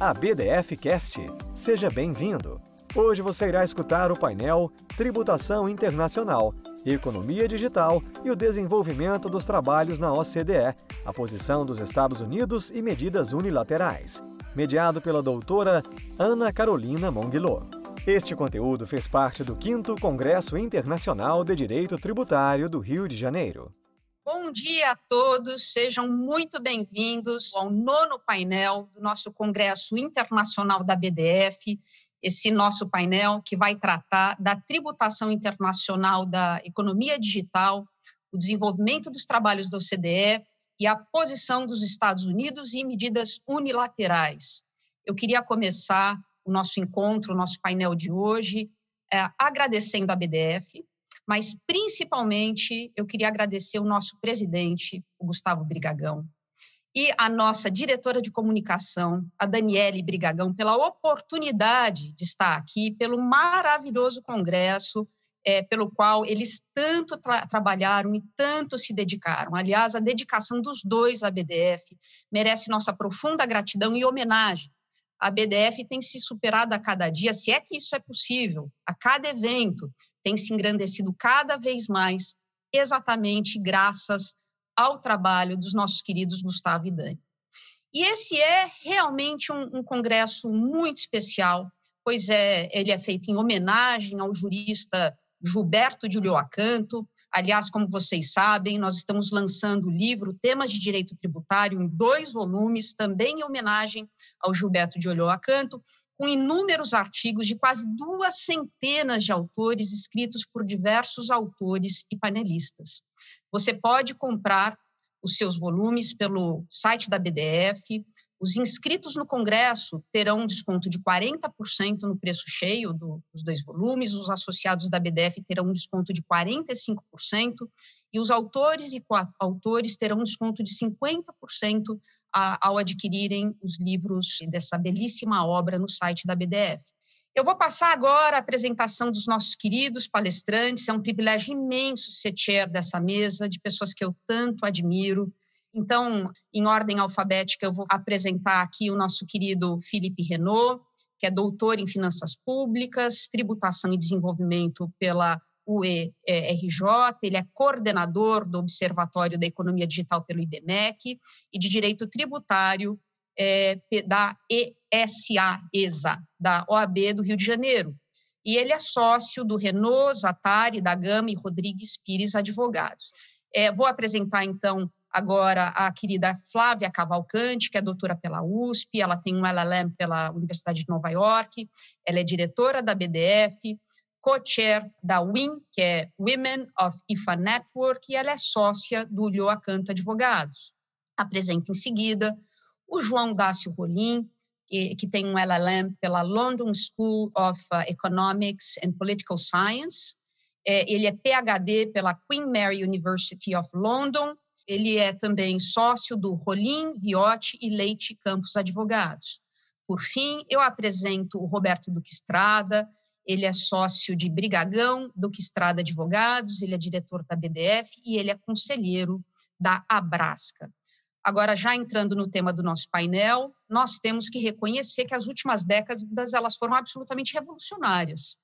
a BDF Cast. Seja bem-vindo. Hoje você irá escutar o painel Tributação Internacional, Economia Digital e o Desenvolvimento dos Trabalhos na OCDE, a posição dos Estados Unidos e medidas unilaterais, mediado pela doutora Ana Carolina Monguilô. Este conteúdo fez parte do 5 Congresso Internacional de Direito Tributário do Rio de Janeiro. Bom dia a todos, sejam muito bem-vindos ao nono painel do nosso Congresso Internacional da BDF, esse nosso painel que vai tratar da tributação internacional da economia digital, o desenvolvimento dos trabalhos da OCDE e a posição dos Estados Unidos e medidas unilaterais. Eu queria começar o nosso encontro, o nosso painel de hoje, é, agradecendo a BDF, mas principalmente eu queria agradecer o nosso presidente, o Gustavo Brigagão, e a nossa diretora de comunicação, a Daniele Brigagão, pela oportunidade de estar aqui, pelo maravilhoso congresso, é, pelo qual eles tanto tra trabalharam e tanto se dedicaram. Aliás, a dedicação dos dois à BDF merece nossa profunda gratidão e homenagem. A BDF tem se superado a cada dia, se é que isso é possível, a cada evento, tem se engrandecido cada vez mais, exatamente graças ao trabalho dos nossos queridos Gustavo e Dani. E esse é realmente um, um congresso muito especial, pois é, ele é feito em homenagem ao jurista Gilberto de Ulloacanto. Aliás, como vocês sabem, nós estamos lançando o livro Temas de Direito Tributário em dois volumes, também em homenagem ao Gilberto de Ulloacanto, com inúmeros artigos de quase duas centenas de autores escritos por diversos autores e panelistas. Você pode comprar os seus volumes pelo site da BDF. Os inscritos no Congresso terão um desconto de 40% no preço cheio do, dos dois volumes, os associados da BDF terão um desconto de 45%, e os autores e autores terão um desconto de 50% a, ao adquirirem os livros dessa belíssima obra no site da BDF. Eu vou passar agora a apresentação dos nossos queridos palestrantes. É um privilégio imenso ser chair dessa mesa, de pessoas que eu tanto admiro. Então, em ordem alfabética, eu vou apresentar aqui o nosso querido Felipe Renault, que é doutor em finanças públicas, tributação e desenvolvimento pela UERJ, ele é coordenador do Observatório da Economia Digital pelo IBMEC e de Direito Tributário é, da ESA, ESA, da OAB do Rio de Janeiro. E ele é sócio do Renault, Zatari, da Gama e Rodrigues Pires Advogados. É, vou apresentar, então, agora a querida Flávia Cavalcante, que é doutora pela USP, ela tem um LLM pela Universidade de Nova York, ela é diretora da BDF, co-chair da WIN, que é Women of IFA Network, e ela é sócia do Lhoa Canto Advogados. Apresenta em seguida o João Dácio Rolim, que, que tem um LLM pela London School of uh, Economics and Political Science, é, ele é PhD pela Queen Mary University of London ele é também sócio do Rolim, Viotti e Leite Campos Advogados. Por fim, eu apresento o Roberto Duque Estrada, ele é sócio de Brigagão, Duque Estrada Advogados, ele é diretor da BDF e ele é conselheiro da Abrasca. Agora, já entrando no tema do nosso painel, nós temos que reconhecer que as últimas décadas elas foram absolutamente revolucionárias.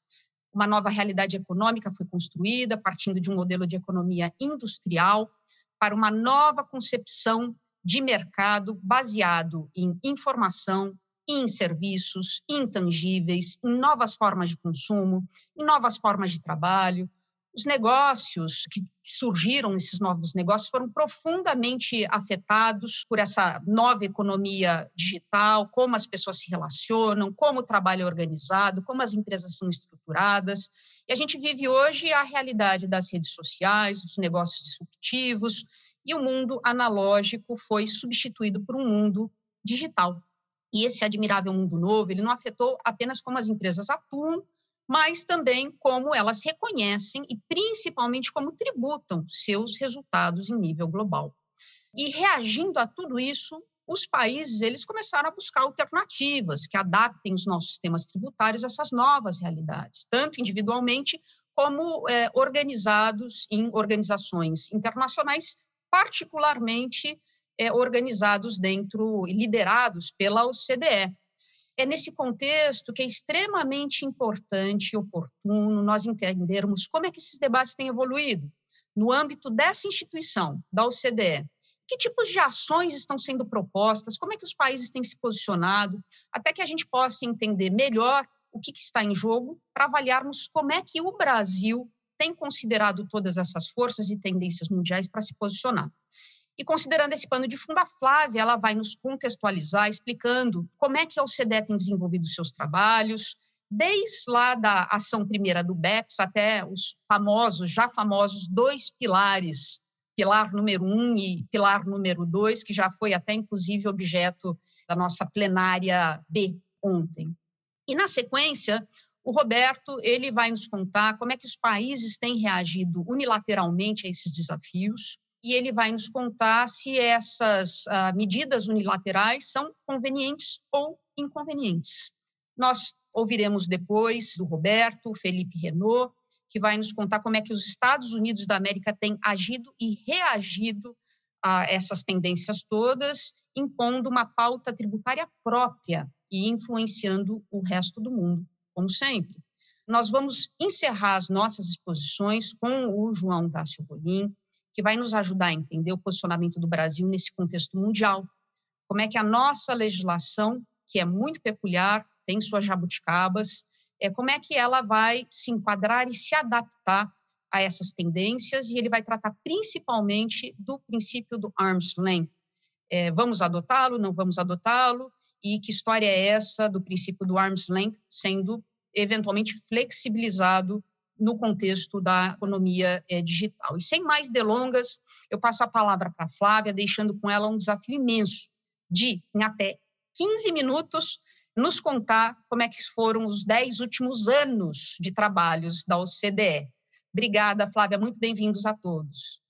Uma nova realidade econômica foi construída partindo de um modelo de economia industrial para uma nova concepção de mercado baseado em informação, em serviços intangíveis, em novas formas de consumo, em novas formas de trabalho. Os negócios que surgiram, esses novos negócios, foram profundamente afetados por essa nova economia digital, como as pessoas se relacionam, como o trabalho é organizado, como as empresas são estruturadas. E a gente vive hoje a realidade das redes sociais, dos negócios disruptivos, e o mundo analógico foi substituído por um mundo digital. E esse admirável mundo novo, ele não afetou apenas como as empresas atuam, mas também como elas reconhecem e principalmente como tributam seus resultados em nível global. E reagindo a tudo isso, os países eles começaram a buscar alternativas que adaptem os nossos sistemas tributários a essas novas realidades, tanto individualmente como é, organizados em organizações internacionais, particularmente é, organizados dentro e liderados pela OCDE. é nesse contexto que é extremamente importante e oportuno nós entendermos como é que esses debates têm evoluído no âmbito dessa instituição, da OCDE. Que tipos de ações estão sendo propostas? Como é que os países têm se posicionado? Até que a gente possa entender melhor o que, que está em jogo para avaliarmos como é que o Brasil tem considerado todas essas forças e tendências mundiais para se posicionar. E considerando esse pano de fundo, a Flávia ela vai nos contextualizar, explicando como é que a OCDE tem desenvolvido seus trabalhos, desde lá da ação primeira do BEPS até os famosos, já famosos, dois pilares, pilar número um e pilar número dois, que já foi até, inclusive, objeto da nossa plenária B ontem. E, na sequência, o Roberto ele vai nos contar como é que os países têm reagido unilateralmente a esses desafios, e ele vai nos contar se essas uh, medidas unilaterais são convenientes ou inconvenientes. Nós ouviremos depois do Roberto, Felipe Renault, que vai nos contar como é que os Estados Unidos da América têm agido e reagido a essas tendências todas, impondo uma pauta tributária própria e influenciando o resto do mundo, como sempre. Nós vamos encerrar as nossas exposições com o João Dácio Rolim, que vai nos ajudar a entender o posicionamento do Brasil nesse contexto mundial. Como é que a nossa legislação, que é muito peculiar, tem suas jabuticabas, é, como é que ela vai se enquadrar e se adaptar a essas tendências, e ele vai tratar principalmente do princípio do arm's length. É, vamos adotá-lo, não vamos adotá-lo, e que história é essa do princípio do arm's length sendo eventualmente flexibilizado no contexto da economia é, digital. E sem mais delongas, eu passo a palavra para a Flávia, deixando com ela um desafio imenso de, em até 15 minutos, nos contar como é que foram os 10 últimos anos de trabalhos da OCDE. Obrigada, Flávia, muito bem-vindos a todos.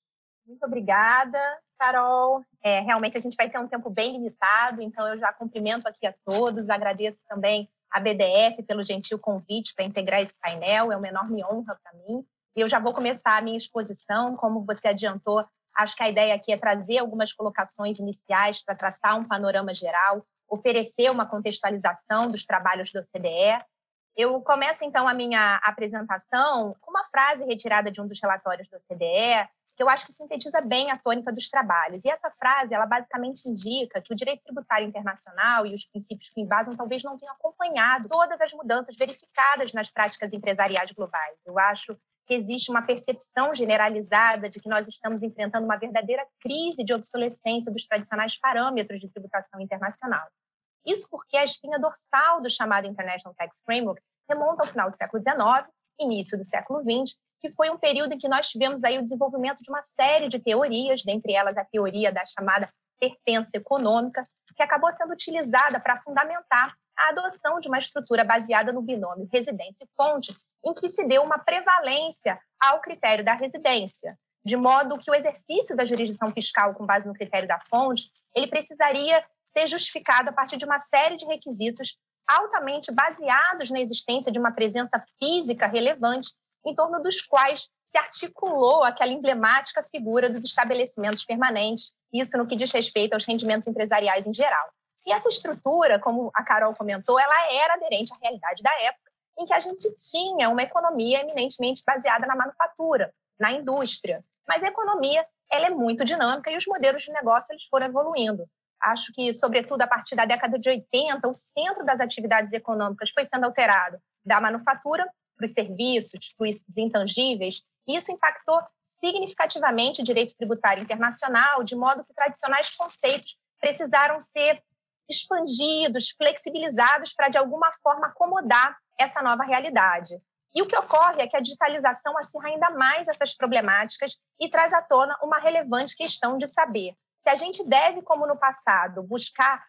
Muito obrigada, Carol. É, realmente a gente vai ter um tempo bem limitado, então eu já cumprimento aqui a todos, agradeço também a BDF pelo gentil convite para integrar esse painel, é uma enorme honra para mim. E eu já vou começar a minha exposição, como você adiantou, acho que a ideia aqui é trazer algumas colocações iniciais para traçar um panorama geral, oferecer uma contextualização dos trabalhos da OCDE. Eu começo então a minha apresentação com uma frase retirada de um dos relatórios da OCDE, que eu acho que sintetiza bem a tônica dos trabalhos. E essa frase, ela basicamente indica que o direito tributário internacional e os princípios que o embasam talvez não tenham acompanhado todas as mudanças verificadas nas práticas empresariais globais. Eu acho que existe uma percepção generalizada de que nós estamos enfrentando uma verdadeira crise de obsolescência dos tradicionais parâmetros de tributação internacional. Isso porque a espinha dorsal do chamado International Tax Framework remonta ao final do século XIX, início do século XX, que foi um período em que nós tivemos aí o desenvolvimento de uma série de teorias, dentre elas a teoria da chamada pertença econômica, que acabou sendo utilizada para fundamentar a adoção de uma estrutura baseada no binômio residência e fonte, em que se deu uma prevalência ao critério da residência, de modo que o exercício da jurisdição fiscal com base no critério da fonte, ele precisaria ser justificado a partir de uma série de requisitos altamente baseados na existência de uma presença física relevante em torno dos quais se articulou aquela emblemática figura dos estabelecimentos permanentes, isso no que diz respeito aos rendimentos empresariais em geral. E essa estrutura, como a Carol comentou, ela era aderente à realidade da época, em que a gente tinha uma economia eminentemente baseada na manufatura, na indústria. Mas a economia ela é muito dinâmica e os modelos de negócio eles foram evoluindo. Acho que, sobretudo a partir da década de 80, o centro das atividades econômicas foi sendo alterado da manufatura para os serviços, para os intangíveis, isso impactou significativamente o direito tributário internacional, de modo que tradicionais conceitos precisaram ser expandidos, flexibilizados para, de alguma forma, acomodar essa nova realidade. E o que ocorre é que a digitalização acirra ainda mais essas problemáticas e traz à tona uma relevante questão de saber se a gente deve, como no passado, buscar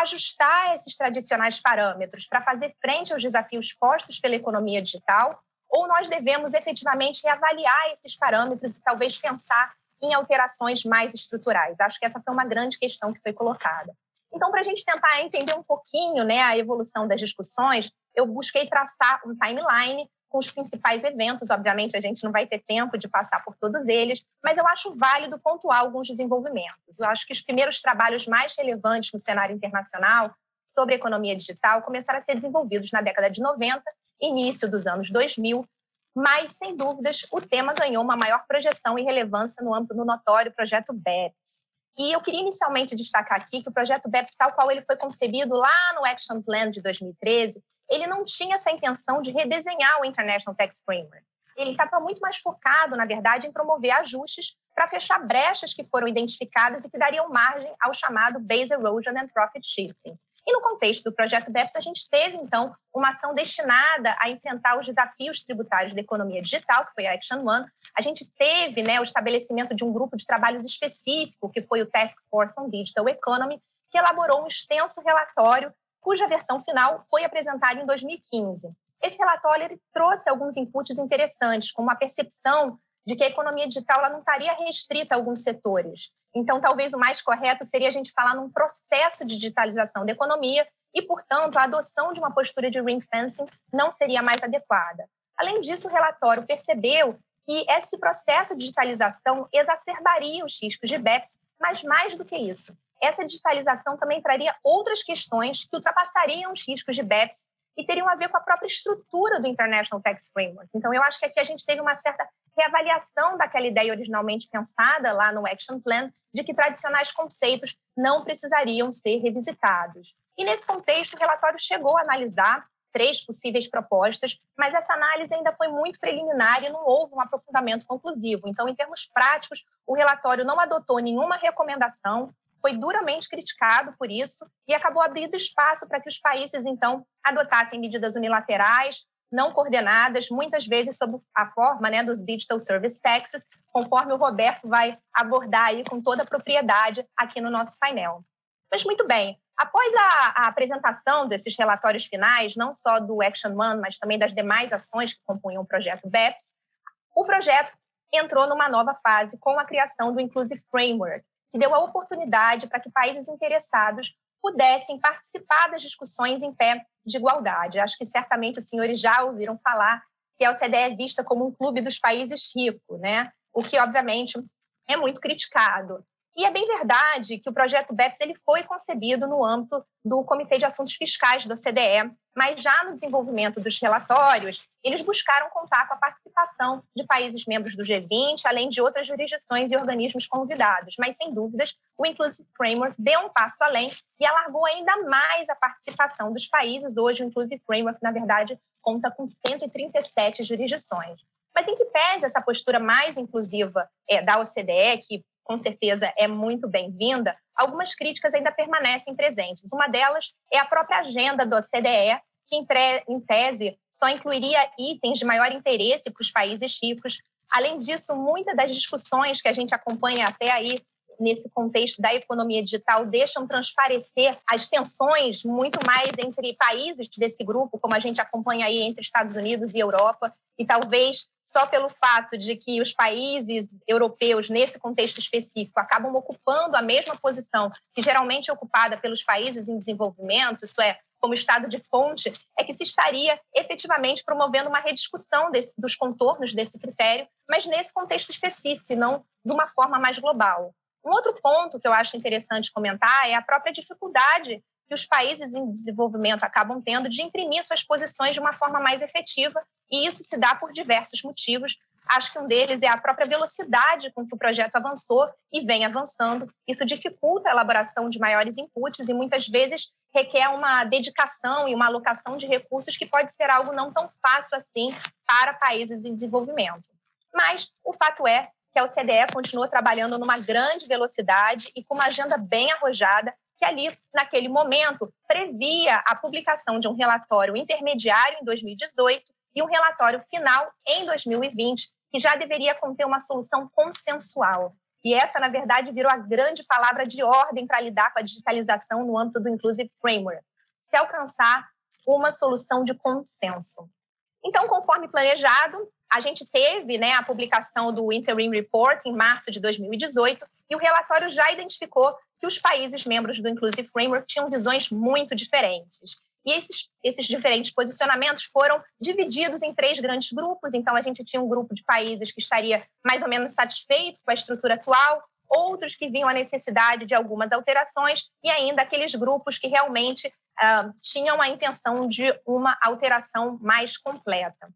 ajustar esses tradicionais parâmetros para fazer frente aos desafios postos pela economia digital, ou nós devemos efetivamente reavaliar esses parâmetros e talvez pensar em alterações mais estruturais? Acho que essa foi uma grande questão que foi colocada. Então, para a gente tentar entender um pouquinho né, a evolução das discussões, eu busquei traçar um timeline com os principais eventos. Obviamente, a gente não vai ter tempo de passar por todos eles, mas eu acho válido pontuar alguns desenvolvimentos. Eu acho que os primeiros trabalhos mais relevantes no cenário internacional sobre economia digital começaram a ser desenvolvidos na década de 90, início dos anos 2000, mas, sem dúvidas, o tema ganhou uma maior projeção e relevância no âmbito do notório projeto BEPS. E eu queria inicialmente destacar aqui que o projeto BEPS, tal qual ele foi concebido lá no Action Plan de 2013, ele não tinha essa intenção de redesenhar o International Tax Framework. Ele estava muito mais focado, na verdade, em promover ajustes para fechar brechas que foram identificadas e que dariam margem ao chamado Base Erosion and Profit Shifting. E no contexto do projeto BEPS, a gente teve, então, uma ação destinada a enfrentar os desafios tributários da economia digital, que foi a Action One. A gente teve né, o estabelecimento de um grupo de trabalhos específico, que foi o Task Force on Digital Economy, que elaborou um extenso relatório, cuja versão final foi apresentada em 2015. Esse relatório trouxe alguns inputs interessantes, como a percepção de que a economia digital ela não estaria restrita a alguns setores. Então, talvez o mais correto seria a gente falar num processo de digitalização da economia e, portanto, a adoção de uma postura de ring fencing não seria mais adequada. Além disso, o relatório percebeu que esse processo de digitalização exacerbaria os riscos de BEPS, mas mais do que isso, essa digitalização também traria outras questões que ultrapassariam os riscos de BEPS e teriam a ver com a própria estrutura do International Tax Framework. Então, eu acho que aqui a gente teve uma certa reavaliação daquela ideia originalmente pensada lá no Action Plan, de que tradicionais conceitos não precisariam ser revisitados. E nesse contexto, o relatório chegou a analisar três possíveis propostas, mas essa análise ainda foi muito preliminar e não houve um aprofundamento conclusivo. Então, em termos práticos, o relatório não adotou nenhuma recomendação, foi duramente criticado por isso e acabou abrindo espaço para que os países, então, adotassem medidas unilaterais, não coordenadas, muitas vezes sob a forma né, dos Digital Service Taxes, conforme o Roberto vai abordar aí com toda a propriedade aqui no nosso painel. Mas muito bem, após a, a apresentação desses relatórios finais, não só do Action One, mas também das demais ações que compunham o projeto BEPS, o projeto entrou numa nova fase com a criação do Inclusive Framework, que deu a oportunidade para que países interessados pudessem participar das discussões em pé de igualdade. Acho que certamente os senhores já ouviram falar que a OCDE é vista como um clube dos países ricos, né? o que, obviamente, é muito criticado. E é bem verdade que o projeto BEPS ele foi concebido no âmbito do Comitê de Assuntos Fiscais da OCDE, mas já no desenvolvimento dos relatórios, eles buscaram contar com a participação de países membros do G20, além de outras jurisdições e organismos convidados. Mas, sem dúvidas, o Inclusive Framework deu um passo além e alargou ainda mais a participação dos países. Hoje, o Inclusive Framework, na verdade, conta com 137 jurisdições. Mas em que pese essa postura mais inclusiva é, da OCDE, que com certeza é muito bem-vinda, algumas críticas ainda permanecem presentes. Uma delas é a própria agenda do OCDE, que, em tese, só incluiria itens de maior interesse para os países ricos. Além disso, muitas das discussões que a gente acompanha até aí nesse contexto da economia digital deixam transparecer as tensões muito mais entre países desse grupo, como a gente acompanha aí entre Estados Unidos e Europa, e talvez só pelo fato de que os países europeus, nesse contexto específico, acabam ocupando a mesma posição que geralmente é ocupada pelos países em desenvolvimento, isso é, como estado de fonte, é que se estaria efetivamente promovendo uma rediscussão desse, dos contornos desse critério, mas nesse contexto específico e não de uma forma mais global. Um outro ponto que eu acho interessante comentar é a própria dificuldade que os países em desenvolvimento acabam tendo de imprimir suas posições de uma forma mais efetiva, e isso se dá por diversos motivos. Acho que um deles é a própria velocidade com que o projeto avançou e vem avançando. Isso dificulta a elaboração de maiores inputs e muitas vezes requer uma dedicação e uma alocação de recursos que pode ser algo não tão fácil assim para países em desenvolvimento. Mas o fato é que a OCDE continua trabalhando numa grande velocidade e com uma agenda bem arrojada que ali, naquele momento, previa a publicação de um relatório intermediário em 2018 e um relatório final em 2020, que já deveria conter uma solução consensual. E essa, na verdade, virou a grande palavra de ordem para lidar com a digitalização no âmbito do Inclusive Framework, se alcançar uma solução de consenso. Então, conforme planejado, a gente teve né, a publicação do Interim Report em março de 2018 e o relatório já identificou que os países membros do Inclusive Framework tinham visões muito diferentes. E esses, esses diferentes posicionamentos foram divididos em três grandes grupos. Então, a gente tinha um grupo de países que estaria mais ou menos satisfeito com a estrutura atual, outros que viam a necessidade de algumas alterações, e ainda aqueles grupos que realmente uh, tinham a intenção de uma alteração mais completa.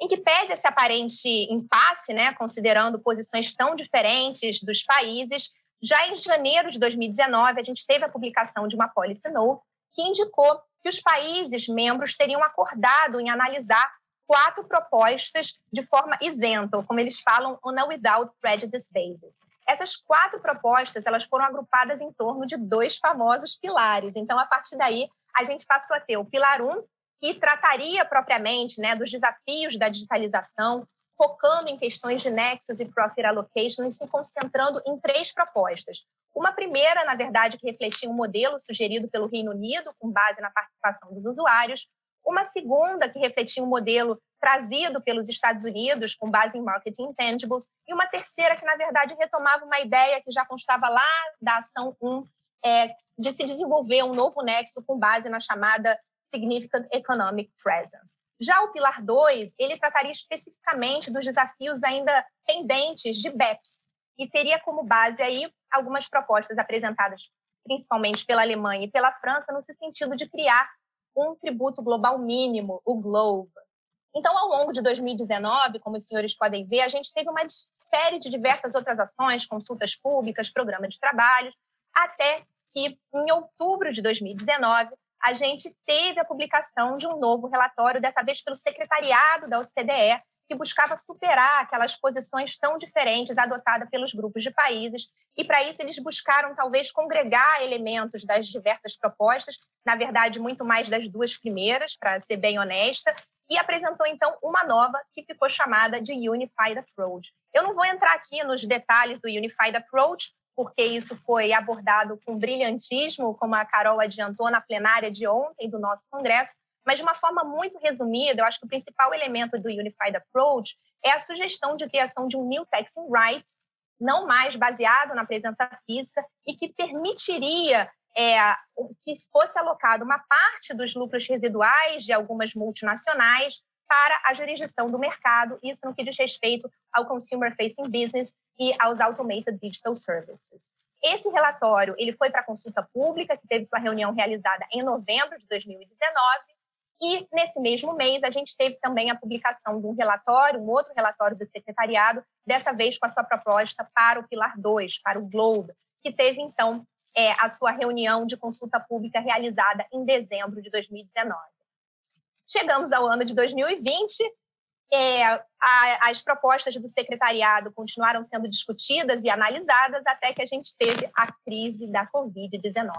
Em que pese esse aparente impasse, né, considerando posições tão diferentes dos países, já em janeiro de 2019, a gente teve a publicação de uma policy note que indicou que os países membros teriam acordado em analisar quatro propostas de forma isenta, ou como eles falam, on a without prejudice basis. Essas quatro propostas elas foram agrupadas em torno de dois famosos pilares. Então, a partir daí, a gente passou a ter o pilar 1, um, que trataria propriamente né, dos desafios da digitalização, focando em questões de nexus e profit allocation e se concentrando em três propostas. Uma primeira, na verdade, que refletia um modelo sugerido pelo Reino Unido, com base na participação dos usuários. Uma segunda, que refletia um modelo trazido pelos Estados Unidos, com base em marketing intangibles. E uma terceira, que, na verdade, retomava uma ideia que já constava lá da ação 1, é, de se desenvolver um novo nexo com base na chamada Significant Economic Presence. Já o pilar 2, ele trataria especificamente dos desafios ainda pendentes de BEPS e teria como base aí algumas propostas apresentadas principalmente pela Alemanha e pela França no sentido de criar um tributo global mínimo, o GLOBE. Então, ao longo de 2019, como os senhores podem ver, a gente teve uma série de diversas outras ações, consultas públicas, programa de trabalhos, até que em outubro de 2019 a gente teve a publicação de um novo relatório, dessa vez pelo secretariado da OCDE, que buscava superar aquelas posições tão diferentes adotadas pelos grupos de países. E, para isso, eles buscaram, talvez, congregar elementos das diversas propostas, na verdade, muito mais das duas primeiras, para ser bem honesta, e apresentou, então, uma nova que ficou chamada de Unified Approach. Eu não vou entrar aqui nos detalhes do Unified Approach, porque isso foi abordado com brilhantismo, como a Carol adiantou na plenária de ontem do nosso Congresso, mas de uma forma muito resumida, eu acho que o principal elemento do Unified Approach é a sugestão de criação de um New Taxing Right, não mais baseado na presença física, e que permitiria é, que fosse alocada uma parte dos lucros residuais de algumas multinacionais para a jurisdição do mercado, isso no que diz respeito ao Consumer Facing Business e aos Automated Digital Services. Esse relatório ele foi para consulta pública, que teve sua reunião realizada em novembro de 2019, e nesse mesmo mês a gente teve também a publicação de um relatório, um outro relatório do secretariado, dessa vez com a sua proposta para o Pilar 2, para o Globe, que teve então é, a sua reunião de consulta pública realizada em dezembro de 2019. Chegamos ao ano de 2020 é, a, as propostas do secretariado continuaram sendo discutidas e analisadas até que a gente teve a crise da Covid-19.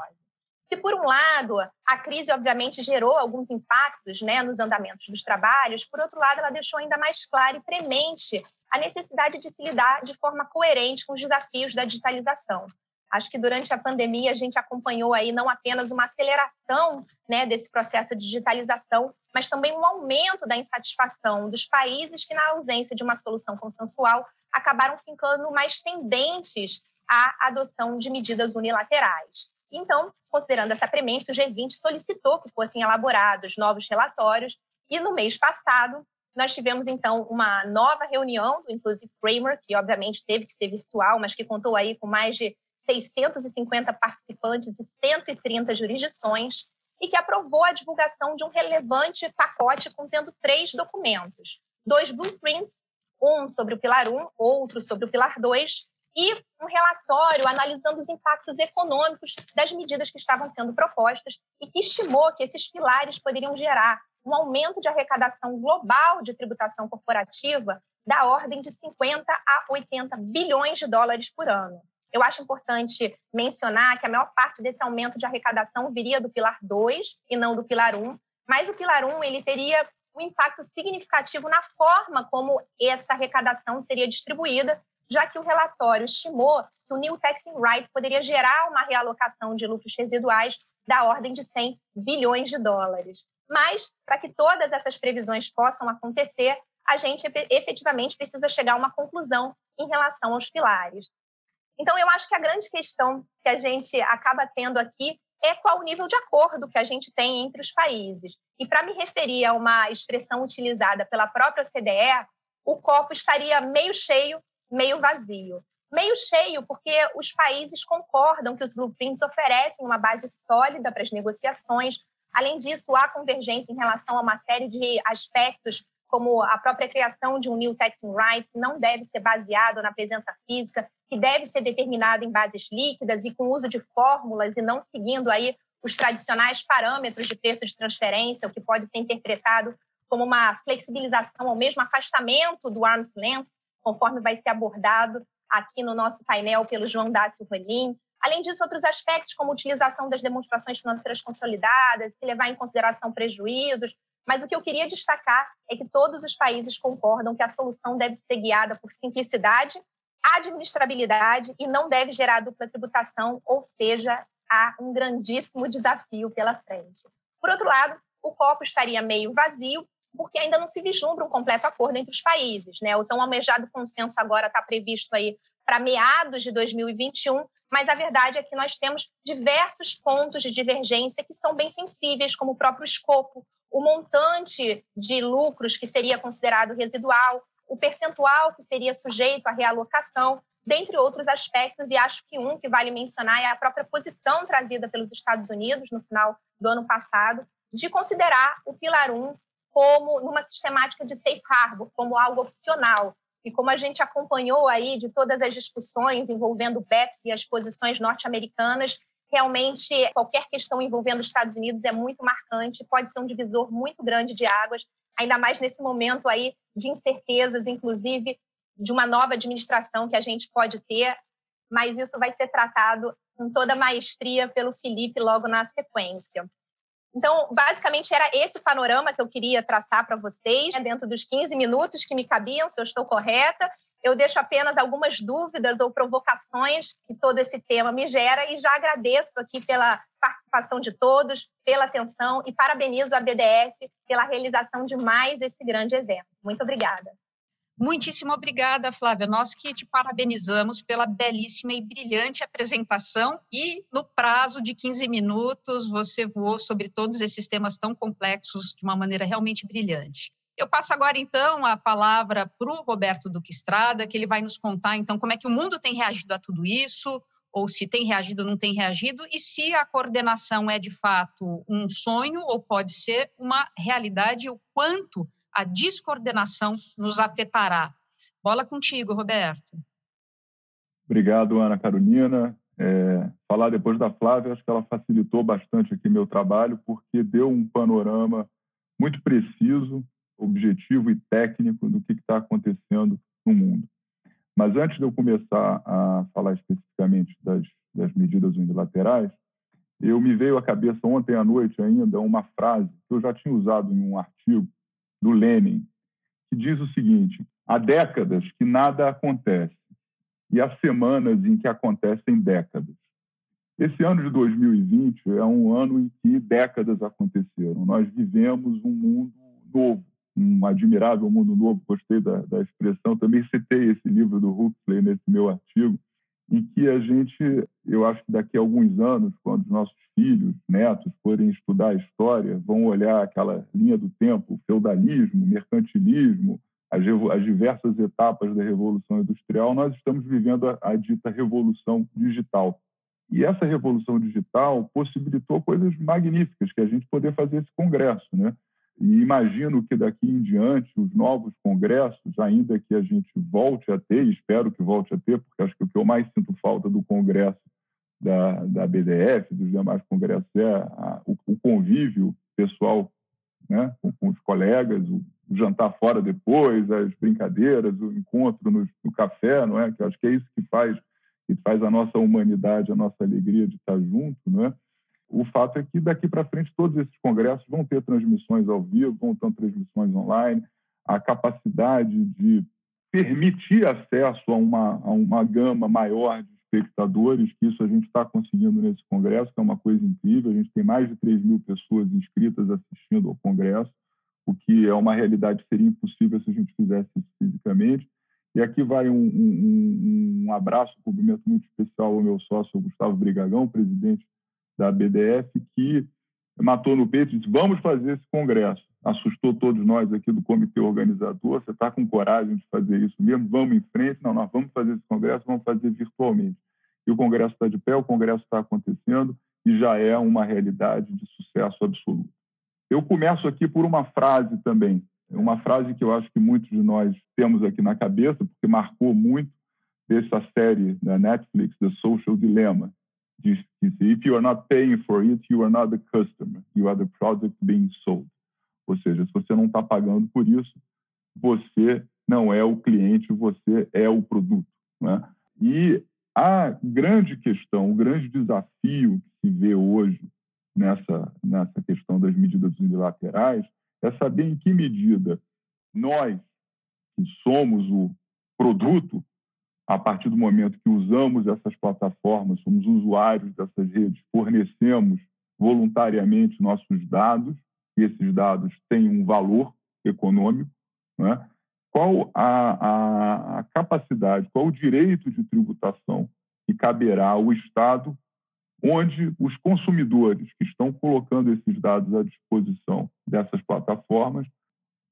Se, por um lado, a crise, obviamente, gerou alguns impactos né, nos andamentos dos trabalhos, por outro lado, ela deixou ainda mais clara e premente a necessidade de se lidar de forma coerente com os desafios da digitalização. Acho que durante a pandemia a gente acompanhou aí não apenas uma aceleração né, desse processo de digitalização, mas também um aumento da insatisfação dos países que, na ausência de uma solução consensual, acabaram ficando mais tendentes à adoção de medidas unilaterais. Então, considerando essa premissa, o G20 solicitou que fossem elaborados novos relatórios e no mês passado nós tivemos então uma nova reunião do Inclusive Framework, que obviamente teve que ser virtual, mas que contou aí com mais de 650 participantes e 130 jurisdições, e que aprovou a divulgação de um relevante pacote contendo três documentos: dois blueprints, um sobre o Pilar 1, outro sobre o Pilar 2, e um relatório analisando os impactos econômicos das medidas que estavam sendo propostas e que estimou que esses pilares poderiam gerar um aumento de arrecadação global de tributação corporativa da ordem de 50 a 80 bilhões de dólares por ano. Eu acho importante mencionar que a maior parte desse aumento de arrecadação viria do pilar 2 e não do pilar 1, mas o pilar 1 ele teria um impacto significativo na forma como essa arrecadação seria distribuída, já que o relatório estimou que o New Taxing Right poderia gerar uma realocação de lucros residuais da ordem de 100 bilhões de dólares. Mas, para que todas essas previsões possam acontecer, a gente efetivamente precisa chegar a uma conclusão em relação aos pilares. Então, eu acho que a grande questão que a gente acaba tendo aqui é qual o nível de acordo que a gente tem entre os países. E para me referir a uma expressão utilizada pela própria CDE, o copo estaria meio cheio, meio vazio. meio cheio, porque os países concordam que os blueprints oferecem uma base sólida para as negociações. Além disso, há convergência em relação a uma série de aspectos, como a própria criação de um new taxing right, que não deve ser baseado na presença física, que deve ser determinado em bases líquidas e com uso de fórmulas e não seguindo aí os tradicionais parâmetros de preço de transferência, o que pode ser interpretado como uma flexibilização ou mesmo afastamento do arm's length, conforme vai ser abordado aqui no nosso painel pelo João Dácio Rolim. Além disso, outros aspectos, como utilização das demonstrações financeiras consolidadas, se levar em consideração prejuízos. Mas o que eu queria destacar é que todos os países concordam que a solução deve ser guiada por simplicidade, administrabilidade e não deve gerar dupla tributação, ou seja, há um grandíssimo desafio pela frente. Por outro lado, o copo estaria meio vazio, porque ainda não se vislumbra um completo acordo entre os países. Né? O tão almejado consenso agora está previsto aí para meados de 2021, mas a verdade é que nós temos diversos pontos de divergência que são bem sensíveis, como o próprio escopo, o montante de lucros que seria considerado residual, o percentual que seria sujeito à realocação, dentre outros aspectos, e acho que um que vale mencionar é a própria posição trazida pelos Estados Unidos no final do ano passado, de considerar o Pilar 1 como numa sistemática de safe harbor, como algo opcional. E como a gente acompanhou aí de todas as discussões envolvendo o BEPS e as posições norte-americanas, realmente qualquer questão envolvendo os Estados Unidos é muito marcante, pode ser um divisor muito grande de águas, ainda mais nesse momento aí de incertezas, inclusive de uma nova administração que a gente pode ter, mas isso vai ser tratado com toda a maestria pelo Felipe logo na sequência. Então, basicamente, era esse panorama que eu queria traçar para vocês, né, dentro dos 15 minutos que me cabiam, se eu estou correta. Eu deixo apenas algumas dúvidas ou provocações que todo esse tema me gera e já agradeço aqui pela participação de todos, pela atenção e parabenizo a BDF pela realização de mais esse grande evento. Muito obrigada. Muitíssimo obrigada, Flávia. Nós que te parabenizamos pela belíssima e brilhante apresentação e no prazo de 15 minutos você voou sobre todos esses temas tão complexos de uma maneira realmente brilhante. Eu passo agora, então, a palavra para o Roberto Duque Estrada, que ele vai nos contar, então, como é que o mundo tem reagido a tudo isso, ou se tem reagido ou não tem reagido, e se a coordenação é, de fato, um sonho ou pode ser uma realidade, o quanto a descoordenação nos afetará. Bola contigo, Roberto. Obrigado, Ana Carolina. É, falar depois da Flávia, acho que ela facilitou bastante aqui meu trabalho, porque deu um panorama muito preciso, objetivo e técnico do que está acontecendo no mundo. Mas antes de eu começar a falar especificamente das, das medidas unilaterais, eu me veio à cabeça ontem à noite ainda uma frase que eu já tinha usado em um artigo do Lenin, que diz o seguinte: há décadas que nada acontece e há semanas em que acontecem décadas. Esse ano de 2020 é um ano em que décadas aconteceram. Nós vivemos um mundo novo, um admirável mundo novo. Gostei da, da expressão. Também citei esse livro do Huxley nesse meu artigo e que a gente, eu acho que daqui a alguns anos, quando os nossos filhos, netos forem estudar a história, vão olhar aquela linha do tempo, feudalismo, mercantilismo, as, as diversas etapas da Revolução Industrial, nós estamos vivendo a, a dita Revolução Digital. E essa Revolução Digital possibilitou coisas magníficas, que a gente poder fazer esse congresso, né? E imagino que daqui em diante os novos congressos, ainda que a gente volte a ter, espero que volte a ter, porque acho que o que eu mais sinto falta do congresso da, da BDF, dos demais congressos, é a, o, o, convívio pessoal né, com, com, os colegas, o, o, jantar fora depois, as brincadeiras, o encontro no, no café, não é? Que acho que é isso que faz que faz a nossa humanidade, a nossa alegria de estar junto, não é? O fato é que daqui para frente todos esses congressos vão ter transmissões ao vivo, vão ter transmissões online, a capacidade de permitir acesso a uma, a uma gama maior de espectadores, que isso a gente está conseguindo nesse congresso, que é uma coisa incrível. A gente tem mais de 3 mil pessoas inscritas assistindo ao congresso, o que é uma realidade seria impossível se a gente fizesse isso fisicamente. E aqui vai um, um, um abraço, um cumprimento muito especial ao meu sócio Gustavo Brigagão, presidente da BDF, que matou no peito e disse: vamos fazer esse congresso. Assustou todos nós aqui do comitê organizador. Você está com coragem de fazer isso mesmo? Vamos em frente? Não, nós vamos fazer esse congresso, vamos fazer virtualmente. E o congresso está de pé, o congresso está acontecendo e já é uma realidade de sucesso absoluto. Eu começo aqui por uma frase também, uma frase que eu acho que muitos de nós temos aqui na cabeça, porque marcou muito dessa série da Netflix, The Social Dilemma. Diz que if you are not paying for it, you are not the customer, you are the product being sold. Ou seja, se você não está pagando por isso, você não é o cliente, você é o produto. Né? E a grande questão, o grande desafio que se vê hoje nessa, nessa questão das medidas unilaterais é saber em que medida nós, que somos o produto, a partir do momento que usamos essas plataformas, somos usuários dessas redes, fornecemos voluntariamente nossos dados, e esses dados têm um valor econômico, né? qual a, a, a capacidade, qual o direito de tributação que caberá ao Estado onde os consumidores que estão colocando esses dados à disposição dessas plataformas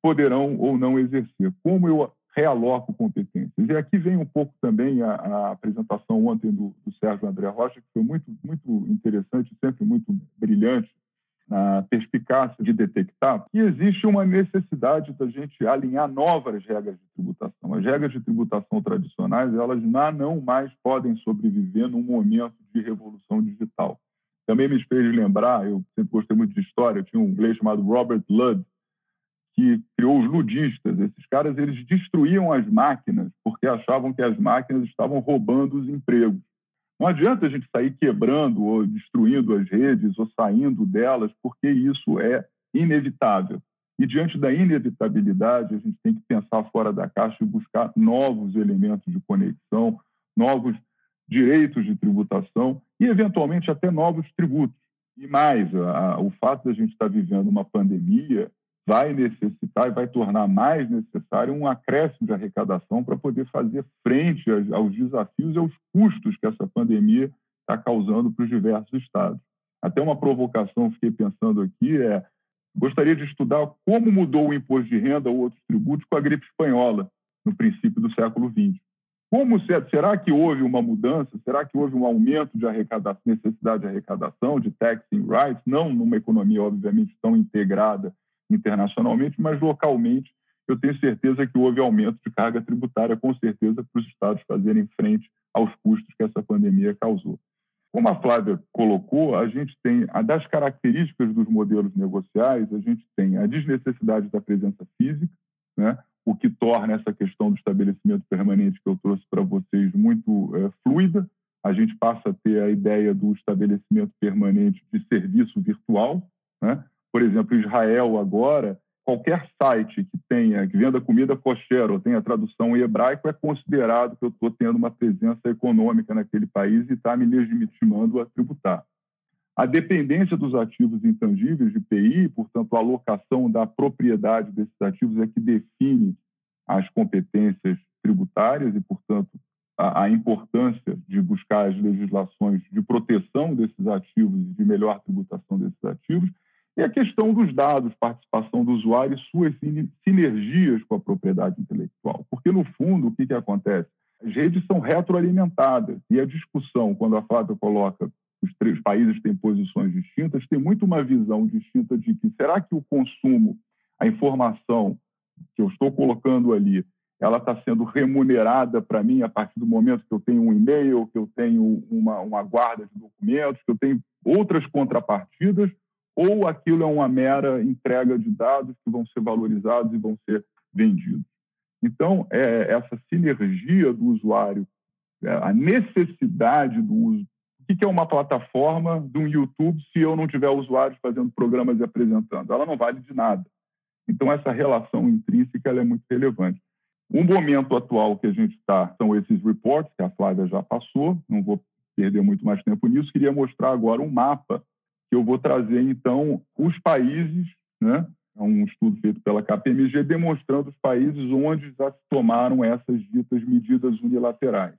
poderão ou não exercer. Como eu realoco competências? E aqui vem um pouco também a, a apresentação ontem do, do, Sérgio André Rocha, que foi muito, muito interessante, sempre muito brilhante, na perspicácia de detectar que existe uma necessidade da gente alinhar novas regras de tributação. As regras de tributação tradicionais, elas não mais podem sobreviver num momento de revolução digital. Também me fez lembrar, eu sempre gostei muito de história, tinha um inglês chamado Robert Ludd, que criou os ludistas. Esses caras eles destruíam as máquinas porque achavam que as máquinas estavam roubando os empregos. Não adianta a gente sair quebrando ou destruindo as redes ou saindo delas, porque isso é inevitável. E diante da inevitabilidade, a gente tem que pensar fora da caixa e buscar novos elementos de conexão, novos direitos de tributação e, eventualmente, até novos tributos. E mais, a, o fato de a gente estar vivendo uma pandemia vai necessitar e vai tornar mais necessário um acréscimo de arrecadação para poder fazer frente aos desafios e aos custos que essa pandemia está causando para os diversos estados. Até uma provocação, fiquei pensando aqui, é gostaria de estudar como mudou o imposto de renda ou outros tributos com a gripe espanhola no princípio do século XX. Como será que houve uma mudança? Será que houve um aumento de necessidade de arrecadação, de taxing rights? Não numa economia obviamente tão integrada internacionalmente, mas localmente eu tenho certeza que houve aumento de carga tributária, com certeza, para os estados fazerem frente aos custos que essa pandemia causou. Como a Flávia colocou, a gente tem, das características dos modelos negociais, a gente tem a desnecessidade da presença física, né? o que torna essa questão do estabelecimento permanente que eu trouxe para vocês muito é, fluida. A gente passa a ter a ideia do estabelecimento permanente de serviço virtual, né? Por exemplo, Israel agora, qualquer site que tenha, que venda comida kosher ou tenha tradução em hebraico, é considerado que eu estou tendo uma presença econômica naquele país e está me legitimando a tributar. A dependência dos ativos intangíveis de PI, portanto, a alocação da propriedade desses ativos é que define as competências tributárias e, portanto, a, a importância de buscar as legislações de proteção desses ativos e de melhor tributação desses ativos e a questão dos dados, participação do usuário e suas sinergias com a propriedade intelectual. Porque, no fundo, o que, que acontece? As redes são retroalimentadas e a discussão, quando a Flávia coloca os três países têm posições distintas, tem muito uma visão distinta de que será que o consumo, a informação que eu estou colocando ali, ela está sendo remunerada para mim a partir do momento que eu tenho um e-mail, que eu tenho uma, uma guarda de documentos, que eu tenho outras contrapartidas, ou aquilo é uma mera entrega de dados que vão ser valorizados e vão ser vendidos. Então, é essa sinergia do usuário, é, a necessidade do uso. O que é uma plataforma de um YouTube se eu não tiver usuários fazendo programas e apresentando? Ela não vale de nada. Então, essa relação intrínseca é muito relevante. O momento atual que a gente está são esses reports, que a Flávia já passou, não vou perder muito mais tempo nisso. Queria mostrar agora um mapa eu vou trazer, então, os países, né? É um estudo feito pela KPMG demonstrando os países onde já se tomaram essas ditas medidas unilaterais.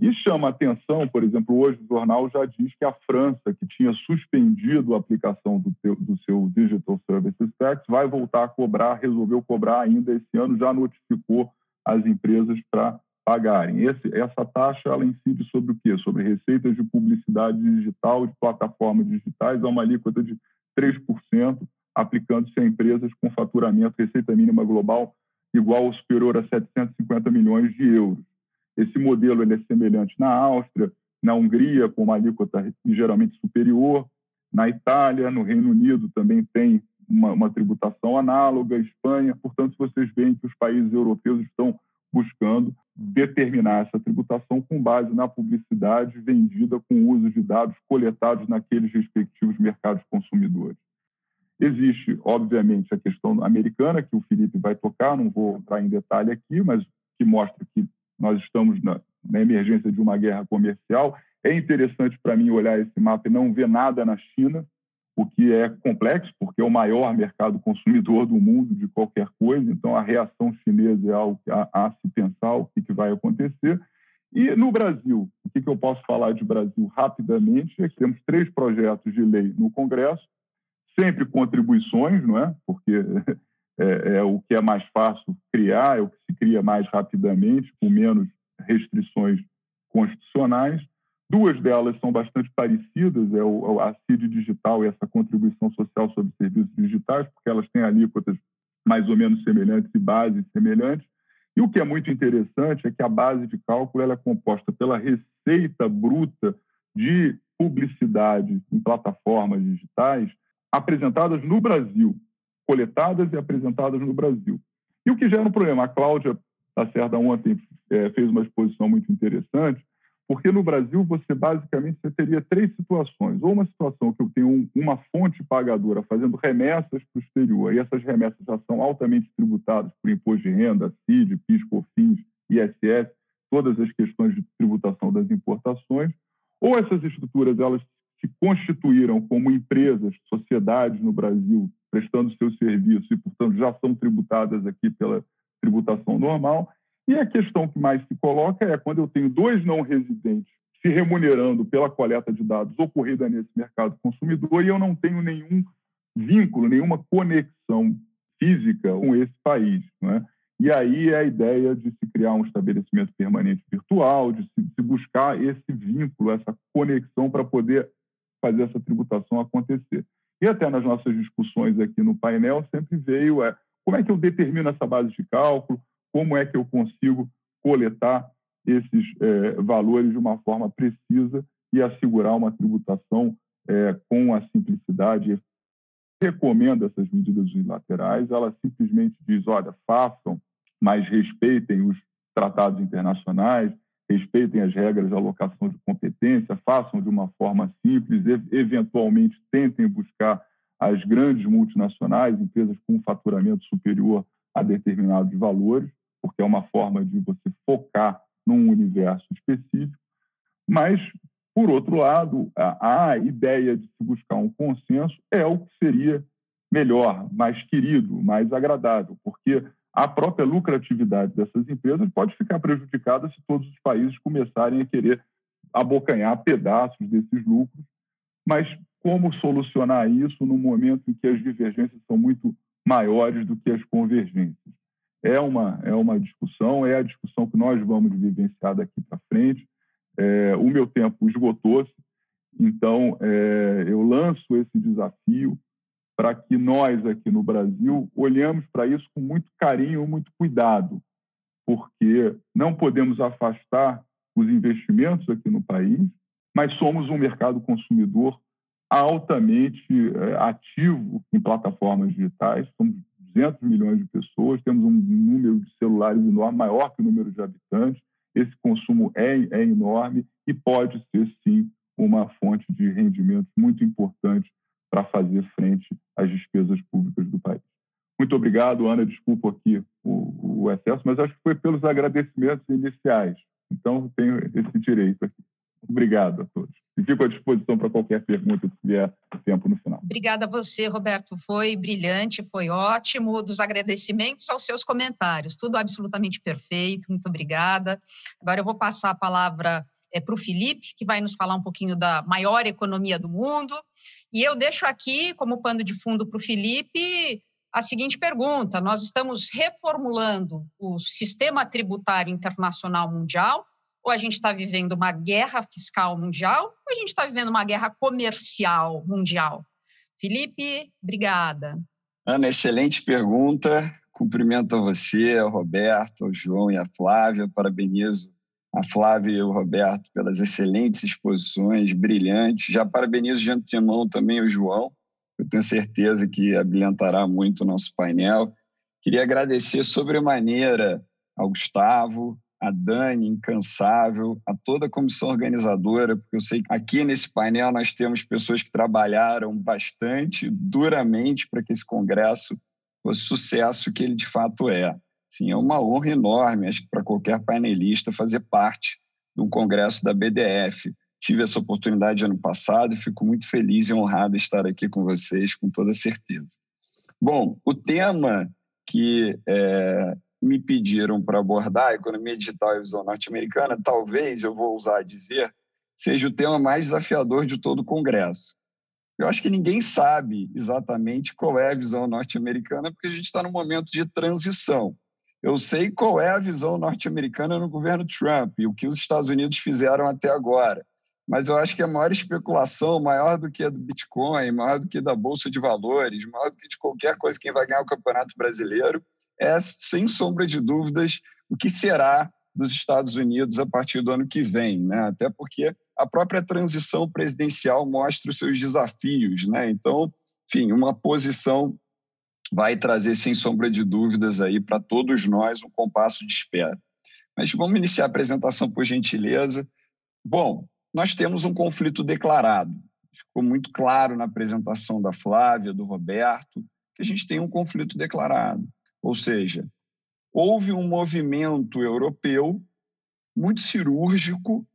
E chama atenção, por exemplo, hoje o jornal já diz que a França, que tinha suspendido a aplicação do, teu, do seu Digital Services Tax, vai voltar a cobrar, resolveu cobrar ainda esse ano, já notificou as empresas para pagarem. Esse, essa taxa ela incide sobre o quê? Sobre receitas de publicidade digital de plataformas digitais, a uma alíquota de 3%, aplicando-se a empresas com faturamento, receita mínima global igual ou superior a 750 milhões de euros. Esse modelo é semelhante na Áustria, na Hungria, com uma alíquota geralmente superior, na Itália, no Reino Unido também tem uma, uma tributação análoga, Espanha. Portanto, vocês veem que os países europeus estão buscando determinar essa tributação com base na publicidade vendida com uso de dados coletados naqueles respectivos mercados consumidores. Existe, obviamente, a questão americana, que o Felipe vai tocar, não vou entrar em detalhe aqui, mas que mostra que nós estamos na, na emergência de uma guerra comercial. É interessante para mim olhar esse mapa e não ver nada na China, o que é complexo, porque é o maior mercado consumidor do mundo de qualquer coisa, então a reação chinesa é algo a, a se pensar o que, que, vai acontecer. E no Brasil, o que, que eu posso falar de Brasil rapidamente é que temos três projetos de lei no Congresso, sempre contribuições, não é? Porque é, é, o que é mais fácil criar, é o que se cria mais rapidamente, com menos restrições constitucionais. Duas delas são bastante parecidas, é o, a CID digital e essa contribuição social sobre serviços digitais, porque elas têm alíquotas mais ou menos semelhantes e bases semelhantes. E o que é muito interessante é que a base de cálculo é composta pela receita bruta de publicidade em plataformas digitais apresentadas no Brasil coletadas e apresentadas no Brasil. E o que gera um problema? A Cláudia Lacerda ontem é, fez uma exposição muito interessante, porque no Brasil você basicamente você teria três situações. Ou uma situação que eu tenho um, uma fonte pagadora fazendo remessas para o exterior, e essas remessas já são altamente tributadas por imposto de renda, CID, PIS, COFINS, ISS, todas as questões de tributação das importações, ou essas estruturas elas se constituíram como empresas, sociedades no Brasil, prestando seus serviços e, portanto, já são tributadas aqui pela tributação normal. E a questão que mais se coloca é quando eu tenho dois não residentes se remunerando pela coleta de dados ocorrida nesse mercado consumidor e eu não tenho nenhum vínculo, nenhuma conexão física com esse país. Né? E aí é a ideia de se criar um estabelecimento permanente virtual, de se, buscar esse vínculo, essa conexão para poder fazer essa tributação acontecer. E até nas nossas discussões aqui no painel sempre veio é, como é que eu determino essa base de cálculo, como é que eu consigo coletar esses é, valores de uma forma precisa e assegurar uma tributação é, com a simplicidade. Recomenda essas medidas unilaterais, ela simplesmente diz, olha, façam, mas respeitem os tratados internacionais, respeitem as regras de alocação de competência, façam de uma forma simples, eventualmente tentem buscar as grandes multinacionais, empresas com faturamento superior a determinados valores, porque é uma forma de você focar num universo específico. Mas, por outro lado, a, a ideia de se buscar um consenso é o que seria melhor, mais querido, mais agradável, porque a própria lucratividade dessas empresas pode ficar prejudicada se todos os países começarem a querer abocanhar pedaços desses lucros. Mas como solucionar isso no momento em que as divergências são muito maiores do que as convergências? É uma, é uma discussão, é a discussão que nós vamos vivenciar daqui para frente. É, o meu tempo esgotou-se, então é, eu lanço esse desafio para que nós aqui no Brasil olhamos para isso com muito carinho, muito cuidado, porque não podemos afastar os investimentos aqui no país, mas somos um mercado consumidor altamente é, ativo em plataformas digitais, somos 200 milhões de pessoas, temos um número de celulares enorme, maior que o número de habitantes, esse consumo é, é enorme e pode ser, sim, uma fonte de rendimento muito importante para fazer frente às despesas públicas do país. Muito obrigado, Ana. Desculpa aqui o, o excesso, mas acho que foi pelos agradecimentos iniciais. Então, tenho esse direito aqui. Obrigado a todos. E fico à disposição para qualquer pergunta que tiver tempo no final. Obrigada a você, Roberto. Foi brilhante, foi ótimo. Dos agradecimentos aos seus comentários. Tudo absolutamente perfeito. Muito obrigada. Agora eu vou passar a palavra é, para o Felipe, que vai nos falar um pouquinho da maior economia do mundo. E eu deixo aqui, como pano de fundo para o Felipe, a seguinte pergunta: nós estamos reformulando o sistema tributário internacional mundial, ou a gente está vivendo uma guerra fiscal mundial, ou a gente está vivendo uma guerra comercial mundial? Felipe, obrigada. Ana, excelente pergunta. Cumprimento a você, ao Roberto, ao João e à Flávia. Parabenizo a Flávia e o Roberto pelas excelentes exposições, brilhantes. Já parabenizo de antemão também o João. Eu tenho certeza que abrilhantará muito o nosso painel. Queria agradecer sobremaneira ao Gustavo, a Dani, incansável, a toda a comissão organizadora, porque eu sei que aqui nesse painel nós temos pessoas que trabalharam bastante, duramente, para que esse congresso fosse sucesso que ele de fato é. Sim, é uma honra enorme, acho que para qualquer painelista fazer parte de um congresso da BDF. Tive essa oportunidade ano passado e fico muito feliz e honrado de estar aqui com vocês, com toda certeza. Bom, o tema que é, me pediram para abordar, a economia digital e visão norte-americana, talvez, eu vou usar dizer, seja o tema mais desafiador de todo o Congresso. Eu acho que ninguém sabe exatamente qual é a visão norte-americana, porque a gente está num momento de transição. Eu sei qual é a visão norte-americana no governo Trump e o que os Estados Unidos fizeram até agora. Mas eu acho que a maior especulação, maior do que a do Bitcoin, maior do que da Bolsa de Valores, maior do que de qualquer coisa quem vai ganhar o Campeonato Brasileiro, é, sem sombra de dúvidas, o que será dos Estados Unidos a partir do ano que vem, né? Até porque a própria transição presidencial mostra os seus desafios, né? Então, enfim, uma posição vai trazer sem sombra de dúvidas aí para todos nós um compasso de espera. Mas vamos iniciar a apresentação por gentileza. Bom, nós temos um conflito declarado. Ficou muito claro na apresentação da Flávia, do Roberto, que a gente tem um conflito declarado. Ou seja, houve um movimento europeu muito cirúrgico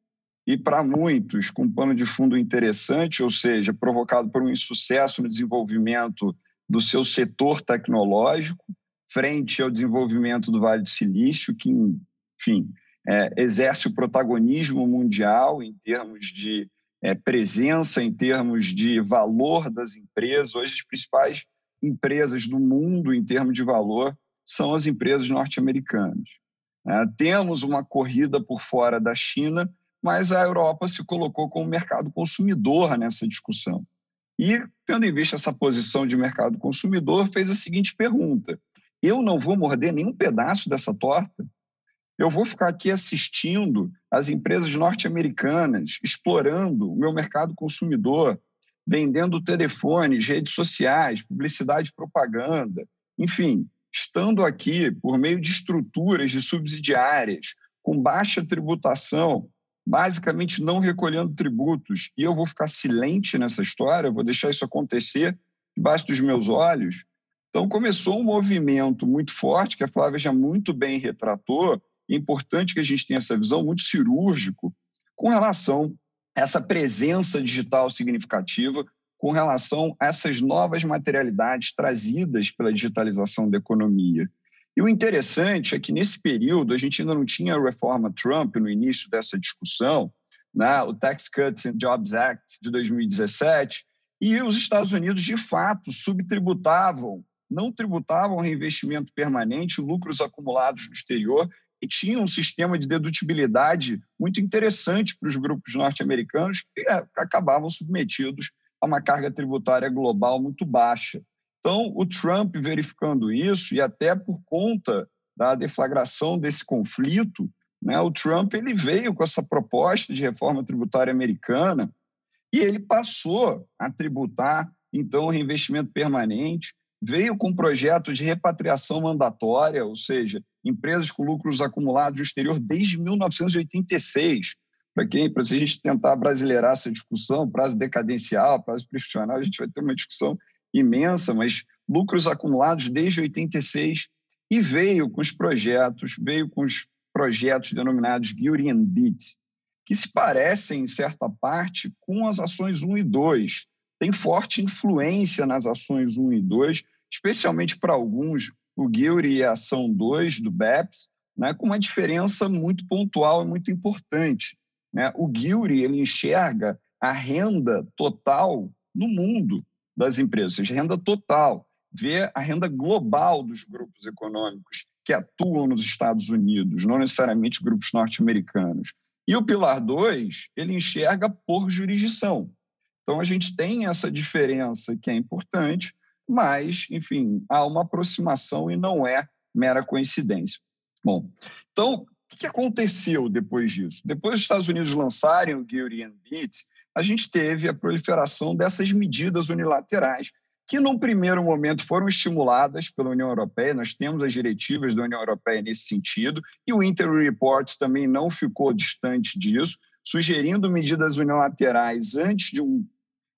e, para muitos, com um pano de fundo interessante, ou seja, provocado por um insucesso no desenvolvimento do seu setor tecnológico, frente ao desenvolvimento do Vale do Silício, que, enfim, é, exerce o protagonismo mundial em termos de é, presença, em termos de valor das empresas. Hoje, as principais empresas do mundo em termos de valor são as empresas norte-americanas. É, temos uma corrida por fora da China, mas a Europa se colocou como mercado consumidor nessa discussão. E, tendo em vista essa posição de mercado consumidor, fez a seguinte pergunta: eu não vou morder nenhum pedaço dessa torta? Eu vou ficar aqui assistindo as empresas norte-americanas explorando o meu mercado consumidor, vendendo telefones, redes sociais, publicidade propaganda, enfim, estando aqui por meio de estruturas de subsidiárias, com baixa tributação, basicamente não recolhendo tributos, e eu vou ficar silente nessa história, vou deixar isso acontecer debaixo dos meus olhos. Então, começou um movimento muito forte, que a Flávia já muito bem retratou, é importante que a gente tenha essa visão muito cirúrgico com relação essa presença digital significativa, com relação a essas novas materialidades trazidas pela digitalização da economia. E o interessante é que, nesse período, a gente ainda não tinha a reforma Trump no início dessa discussão, né? o Tax Cuts and Jobs Act de 2017, e os Estados Unidos, de fato, subtributavam, não tributavam reinvestimento permanente, lucros acumulados no exterior, e tinha um sistema de dedutibilidade muito interessante para os grupos norte-americanos que é, acabavam submetidos a uma carga tributária global muito baixa. Então, o Trump verificando isso, e até por conta da deflagração desse conflito, né, o Trump ele veio com essa proposta de reforma tributária americana e ele passou a tributar, então, o reinvestimento permanente, veio com um projeto de repatriação mandatória, ou seja, empresas com lucros acumulados no exterior desde 1986. Para quem, para a gente tentar brasileirar essa discussão, prazo decadencial, prazo profissional, a gente vai ter uma discussão imensa, mas lucros acumulados desde 86 e veio com os projetos, veio com os projetos denominados Guilty and Beat, que se parecem, em certa parte, com as ações 1 e 2. Tem forte influência nas ações 1 e 2, especialmente para alguns, o Guilty e a ação 2 do BEPS, né, com uma diferença muito pontual e muito importante. Né? O Guilherme ele enxerga a renda total no mundo das empresas, renda total, vê a renda global dos grupos econômicos que atuam nos Estados Unidos, não necessariamente grupos norte-americanos. E o pilar 2, ele enxerga por jurisdição. Então, a gente tem essa diferença que é importante, mas, enfim, há uma aproximação e não é mera coincidência. Bom, então, o que aconteceu depois disso? Depois dos Estados Unidos lançarem o GIRI and BIT, a gente teve a proliferação dessas medidas unilaterais, que num primeiro momento foram estimuladas pela União Europeia, nós temos as diretivas da União Europeia nesse sentido, e o Inter Report também não ficou distante disso, sugerindo medidas unilaterais antes de um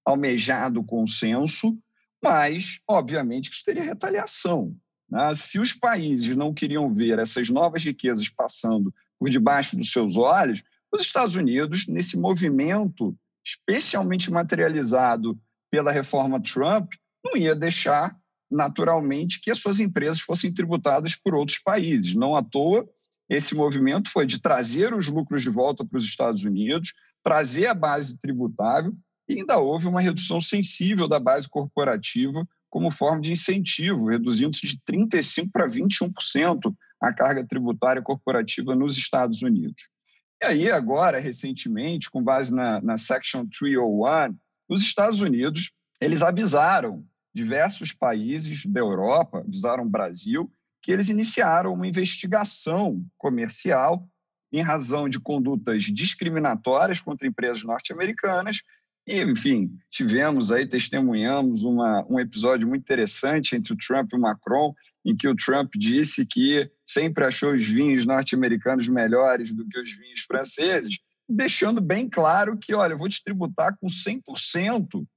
almejado consenso, mas, obviamente, isso teria retaliação. Né? Se os países não queriam ver essas novas riquezas passando por debaixo dos seus olhos, os Estados Unidos, nesse movimento especialmente materializado pela reforma Trump, não ia deixar naturalmente que as suas empresas fossem tributadas por outros países. Não à toa, esse movimento foi de trazer os lucros de volta para os Estados Unidos, trazer a base tributável, e ainda houve uma redução sensível da base corporativa como forma de incentivo, reduzindo-se de 35% para 21% a carga tributária corporativa nos Estados Unidos. E aí, agora, recentemente, com base na, na Section 301, os Estados Unidos eles avisaram diversos países da Europa, avisaram o Brasil, que eles iniciaram uma investigação comercial em razão de condutas discriminatórias contra empresas norte-americanas e, enfim, tivemos aí, testemunhamos uma, um episódio muito interessante entre o Trump e o Macron, em que o Trump disse que sempre achou os vinhos norte-americanos melhores do que os vinhos franceses, deixando bem claro que, olha, eu vou te tributar com 100%,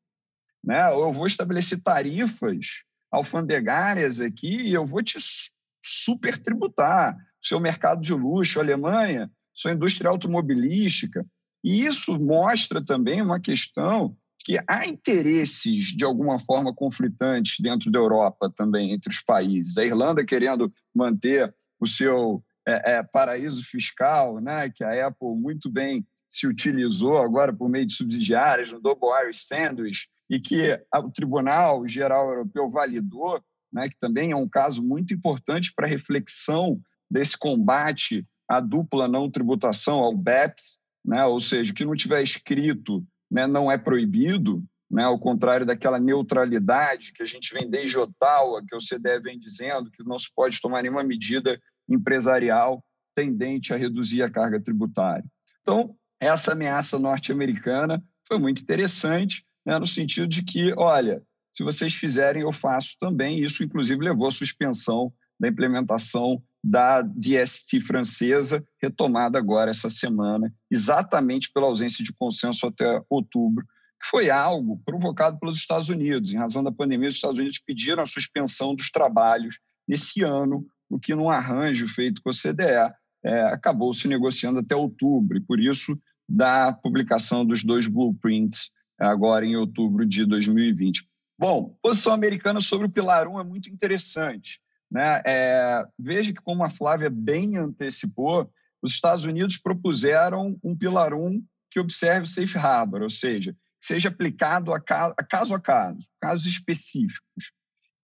né? ou eu vou estabelecer tarifas alfandegárias aqui e eu vou te super tributar. Seu mercado de luxo, Alemanha, sua indústria automobilística. E isso mostra também uma questão que há interesses, de alguma forma, conflitantes dentro da Europa também, entre os países. A Irlanda querendo manter o seu é, é, paraíso fiscal, né, que a Apple muito bem se utilizou agora por meio de subsidiárias no Double Irish Sandwich, e que o Tribunal Geral Europeu validou, né, que também é um caso muito importante para reflexão desse combate à dupla não tributação, ao BEPS, né? ou seja, o que não tiver escrito né, não é proibido, né? ao contrário daquela neutralidade que a gente vem desde Ottawa, que o CDE vem dizendo que não se pode tomar nenhuma medida empresarial tendente a reduzir a carga tributária. Então, essa ameaça norte-americana foi muito interessante, né, no sentido de que, olha, se vocês fizerem, eu faço também. Isso, inclusive, levou à suspensão da implementação da DST francesa, retomada agora essa semana, exatamente pela ausência de consenso até outubro, que foi algo provocado pelos Estados Unidos. Em razão da pandemia, os Estados Unidos pediram a suspensão dos trabalhos nesse ano, o que, num arranjo feito com a CDE, é, acabou se negociando até outubro, e por isso, da publicação dos dois blueprints agora em outubro de 2020. Bom, posição americana sobre o Pilar 1 é muito interessante. Né? É, veja que, como a Flávia bem antecipou, os Estados Unidos propuseram um pilar 1 que observe o safe harbor, ou seja, seja aplicado a caso, a caso casos específicos.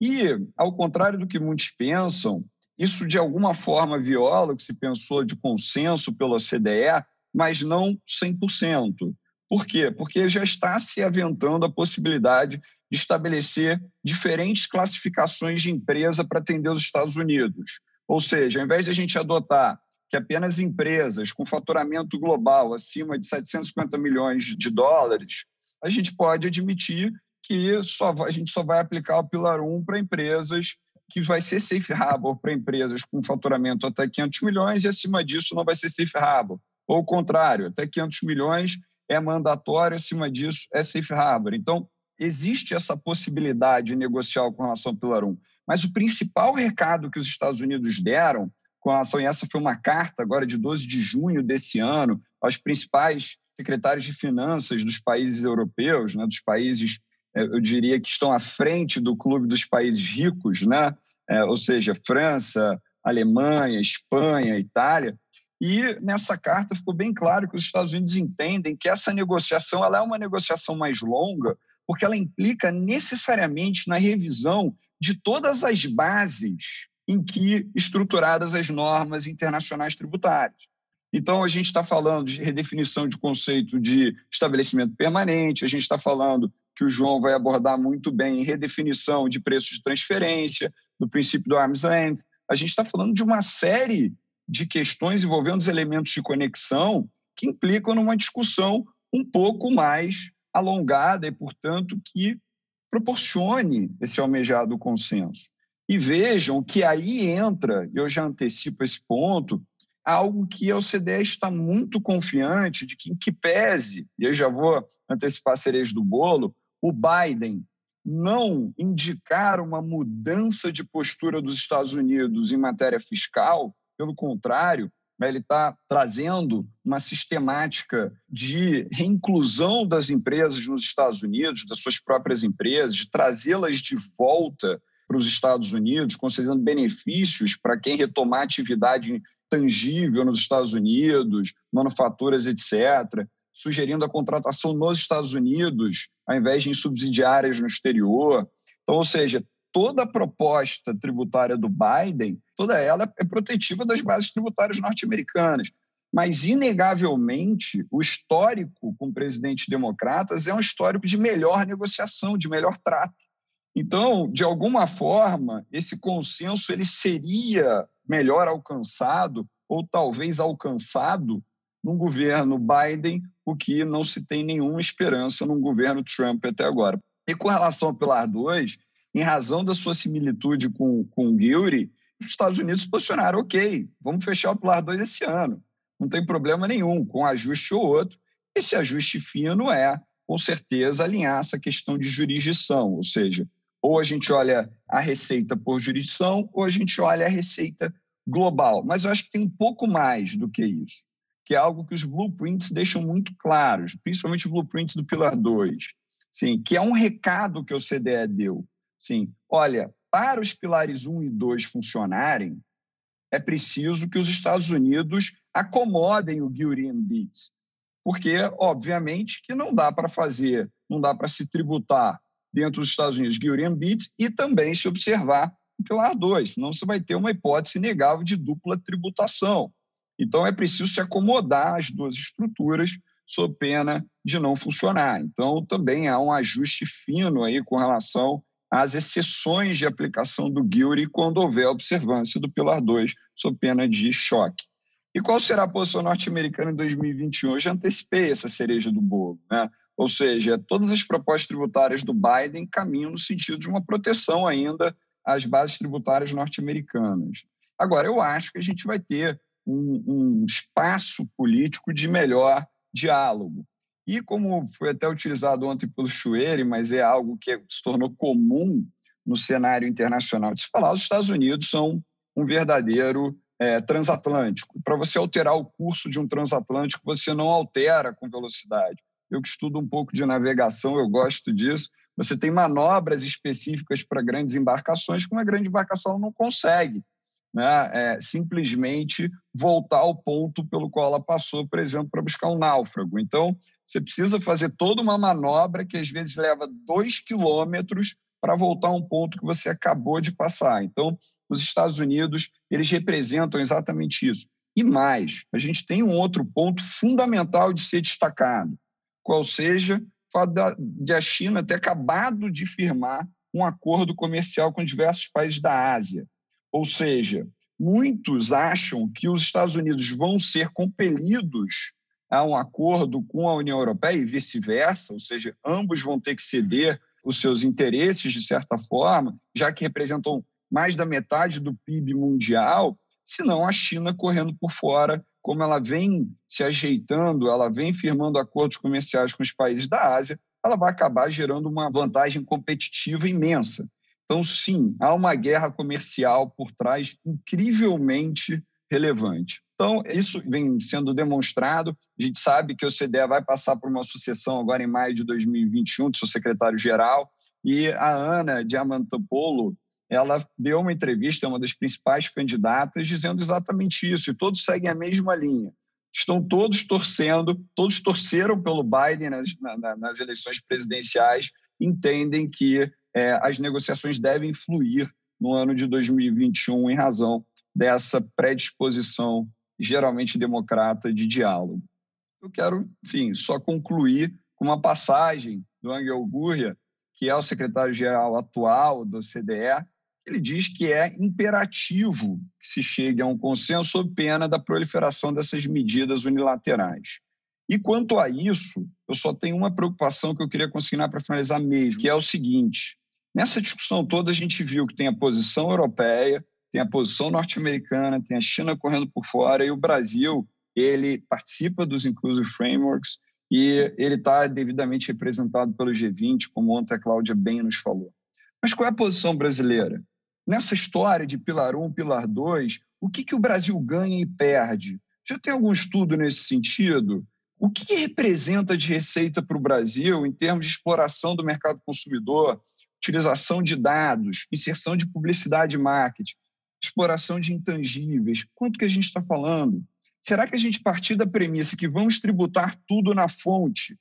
E, ao contrário do que muitos pensam, isso de alguma forma viola o que se pensou de consenso pela CDE, mas não 100%. Por quê? Porque já está se aventando a possibilidade de estabelecer diferentes classificações de empresa para atender os Estados Unidos. Ou seja, ao invés de a gente adotar que apenas empresas com faturamento global acima de 750 milhões de dólares, a gente pode admitir que só, a gente só vai aplicar o Pilar 1 para empresas que vai ser safe harbor para empresas com faturamento até 500 milhões e acima disso não vai ser safe harbor. Ou o contrário, até 500 milhões é mandatório, acima disso é safe harbor. Então, existe essa possibilidade negocial com relação ao Pilar 1. Mas o principal recado que os Estados Unidos deram com relação, e essa foi uma carta agora de 12 de junho desse ano, aos principais secretários de finanças dos países europeus, né, dos países, é, eu diria, que estão à frente do clube dos países ricos, né, é, ou seja, França, Alemanha, Espanha, Itália, E nessa carta ficou bem claro que os Estados Unidos entendem que essa negociação ela é uma negociação mais longa, porque ela implica necessariamente na revisão de todas as bases em que estruturadas as normas internacionais tributárias. Então, a gente está falando de redefinição de conceito de estabelecimento permanente, a gente está falando que o João vai abordar muito bem redefinição de preços de transferência, do princípio do arm's length. A gente está falando de uma série de questões envolvendo os elementos de conexão que implicam numa discussão um pouco mais alongada e, portanto, que proporcione esse almejado consenso. E vejam que aí entra, e eu já antecipo esse ponto, algo que a OCDE está muito confiante de que, em que pese, e eu já vou antecipar a cereja do bolo, o Biden não indicar uma mudança de postura dos Estados Unidos em matéria fiscal, pelo contrário, né, ele está trazendo uma sistemática de reinclusão das empresas nos Estados Unidos, das suas próprias empresas, de trazê-las de volta para os Estados Unidos, concedendo benefícios para quem retomar atividade tangível nos Estados Unidos, manufaturas, etc., sugerindo a contratação nos Estados Unidos, ao invés de em subsidiárias no exterior. Então, ou seja, toda a proposta tributária do Biden, toda ela é protetiva das bases tributárias norte-americanas. Mas, inegavelmente, o histórico com presidentes democratas é um histórico de melhor negociação, de melhor trato. Então, de alguma forma, esse consenso ele seria melhor alcançado ou talvez alcançado num governo Biden, o que não se tem nenhuma esperança num governo Trump até agora. E com relação ao Pilar 2, em razão da sua similitude com, com o Guilty, os Estados Unidos se posicionaram, ok, vamos fechar o Pilar 2 esse ano. Não tem problema nenhum, com um ajuste ou outro. Esse ajuste fino é, com certeza, alinhar essa questão de jurisdição, ou seja, ou a gente olha a receita por jurisdição, ou a gente olha a receita global. Mas eu acho que tem um pouco mais do que isso, que é algo que os blueprints deixam muito claros, principalmente os blueprints do Pilar 2, sim, que é um recado que o CDE deu. Sim, olha, para os pilares 1 e 2 funcionarem, é preciso que os Estados Unidos acomodem o Gillian Beats, porque, obviamente, que não dá para fazer, não dá para se tributar dentro dos Estados Unidos, Gillian Bits, e também se observar o Pilar 2, senão você vai ter uma hipótese inegável de dupla tributação. Então, é preciso se acomodar às duas estruturas sob pena de não funcionar. Então, também há um ajuste fino aí com relação às exceções de aplicação do GIURI quando houver observância do Pilar 2 sob pena de choque. E qual será a posição norte-americana em 2021? Eu já antecipei essa cereja do bolo. Né? Ou seja, todas as propostas tributárias do Biden caminham no sentido de uma proteção ainda às bases tributárias norte-americanas. Agora, eu acho que a gente vai ter um, um espaço político de melhor diálogo. E como foi até utilizado ontem pelo Chueire, mas é algo que se tornou comum no cenário internacional de se falar, os Estados Unidos são um verdadeiro é, transatlântico. Para você alterar o curso de um transatlântico, você não altera com velocidade eu que estudo um pouco de navegação, eu gosto disso. Você tem manobras específicas para grandes embarcações que uma grande embarcação não consegue né? É, simplesmente voltar ao ponto pelo qual ela passou, por exemplo, para buscar um náufrago. Então, você precisa fazer toda uma manobra que às vezes leva dois quilômetros para voltar a um ponto que você acabou de passar. Então, os Estados Unidos eles representam exatamente isso. E mais, a gente tem um outro ponto fundamental de ser destacado qual seja o fato de a China ter acabado de firmar um acordo comercial com diversos países da Ásia. Ou seja, muitos acham que os Estados Unidos vão ser compelidos a um acordo com a União Europeia e vice-versa, ou seja, ambos vão ter que ceder os seus interesses, de certa forma, já que representam mais da metade do PIB mundial, senão a China correndo por fora como ela vem se ajeitando, ela vem firmando acordos comerciais com os países da Ásia, ela vai acabar gerando uma vantagem competitiva imensa. Então, sim, há uma guerra comercial por trás incrivelmente relevante. Então, isso vem sendo demonstrado. A gente sabe que o CDE vai passar por uma sucessão agora em maio de 2021 do seu secretário-geral, e a Ana Diamantopoulos ela deu uma entrevista a uma das principais candidatas dizendo exatamente isso, e todos seguem a mesma linha. Estão todos torcendo, todos torceram pelo Biden nas, na, nas eleições presidenciais, entendem que é, as negociações devem fluir no ano de 2021 em razão dessa predisposição geralmente democrata de diálogo. Eu quero, enfim, só concluir com uma passagem do Angel Gurria, que é o secretário-geral atual do CDE, ele diz que é imperativo que se chegue a um consenso sob pena da proliferação dessas medidas unilaterais. E quanto a isso, eu só tenho uma preocupação que eu queria consignar para finalizar mesmo, que é o seguinte: nessa discussão toda a gente viu que tem a posição europeia, tem a posição norte-americana, tem a China correndo por fora e o Brasil ele participa dos Inclusive Frameworks e ele está devidamente representado pelo G20, como ontem a Cláudia bem nos falou. Mas qual é a posição brasileira? Nessa história de pilar 1, pilar 2, o que, que o Brasil ganha e perde? Já tem algum estudo nesse sentido? O que, que representa de receita para o Brasil em termos de exploração do mercado consumidor, utilização de dados, inserção de publicidade e marketing? exploração de intangíveis. Quanto que a gente está falando? Será que a gente partir da premissa que vamos tributar tudo na fonte,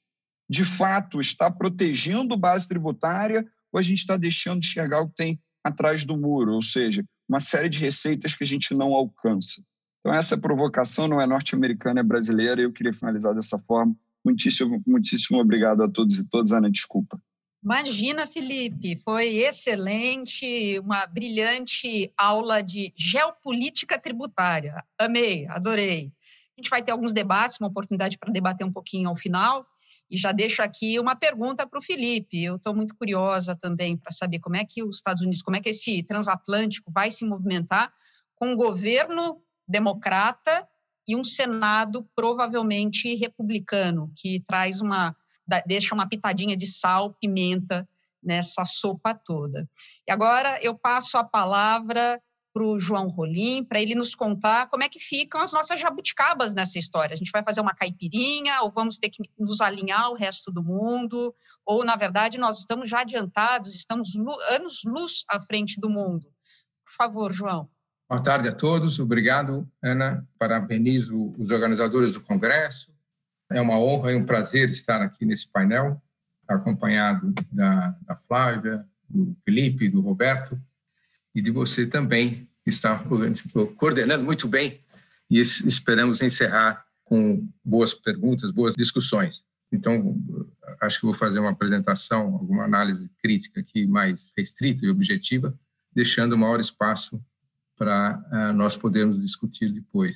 de fato está protegendo base tributária ou a gente está deixando de enxergar o que tem atrás do muro, ou seja, uma série de receitas que a gente não alcança? Então, essa provocação não é norte-americana, é brasileira, e eu queria finalizar dessa forma. Muitíssimo, muitíssimo obrigado a todos e todas. Ana, desculpa. Imagina, Felipe, foi excelente, uma brilhante aula de geopolítica tributária. Amei, adorei. A gente vai ter alguns debates, uma oportunidade para debater um pouquinho ao final. E já deixo aqui uma pergunta para o Felipe. Eu estou muito curiosa também para saber como é que os Estados Unidos, como é que esse transatlântico vai se movimentar com um governo democrata e um Senado provavelmente republicano, que traz uma deixa uma pitadinha de sal, pimenta nessa sopa toda. E agora eu passo a palavra para o João Rolim, para ele nos contar como é que ficam as nossas jabuticabas nessa história. A gente vai fazer uma caipirinha, ou vamos ter que nos alinhar ao resto do mundo, ou, na verdade, nós estamos já adiantados, estamos anos-luz à frente do mundo. Por favor, João. Boa tarde a todos, obrigado, Ana. Parabenizo os organizadores do Congresso, é uma honra e um prazer estar aqui nesse painel, acompanhado da, da Flávia, do Felipe, do Roberto e de você também, que está coordenando muito bem e esperamos encerrar com boas perguntas, boas discussões. Então, acho que vou fazer uma apresentação, alguma análise crítica aqui mais restrita e objetiva, deixando maior espaço para uh, nós podermos discutir depois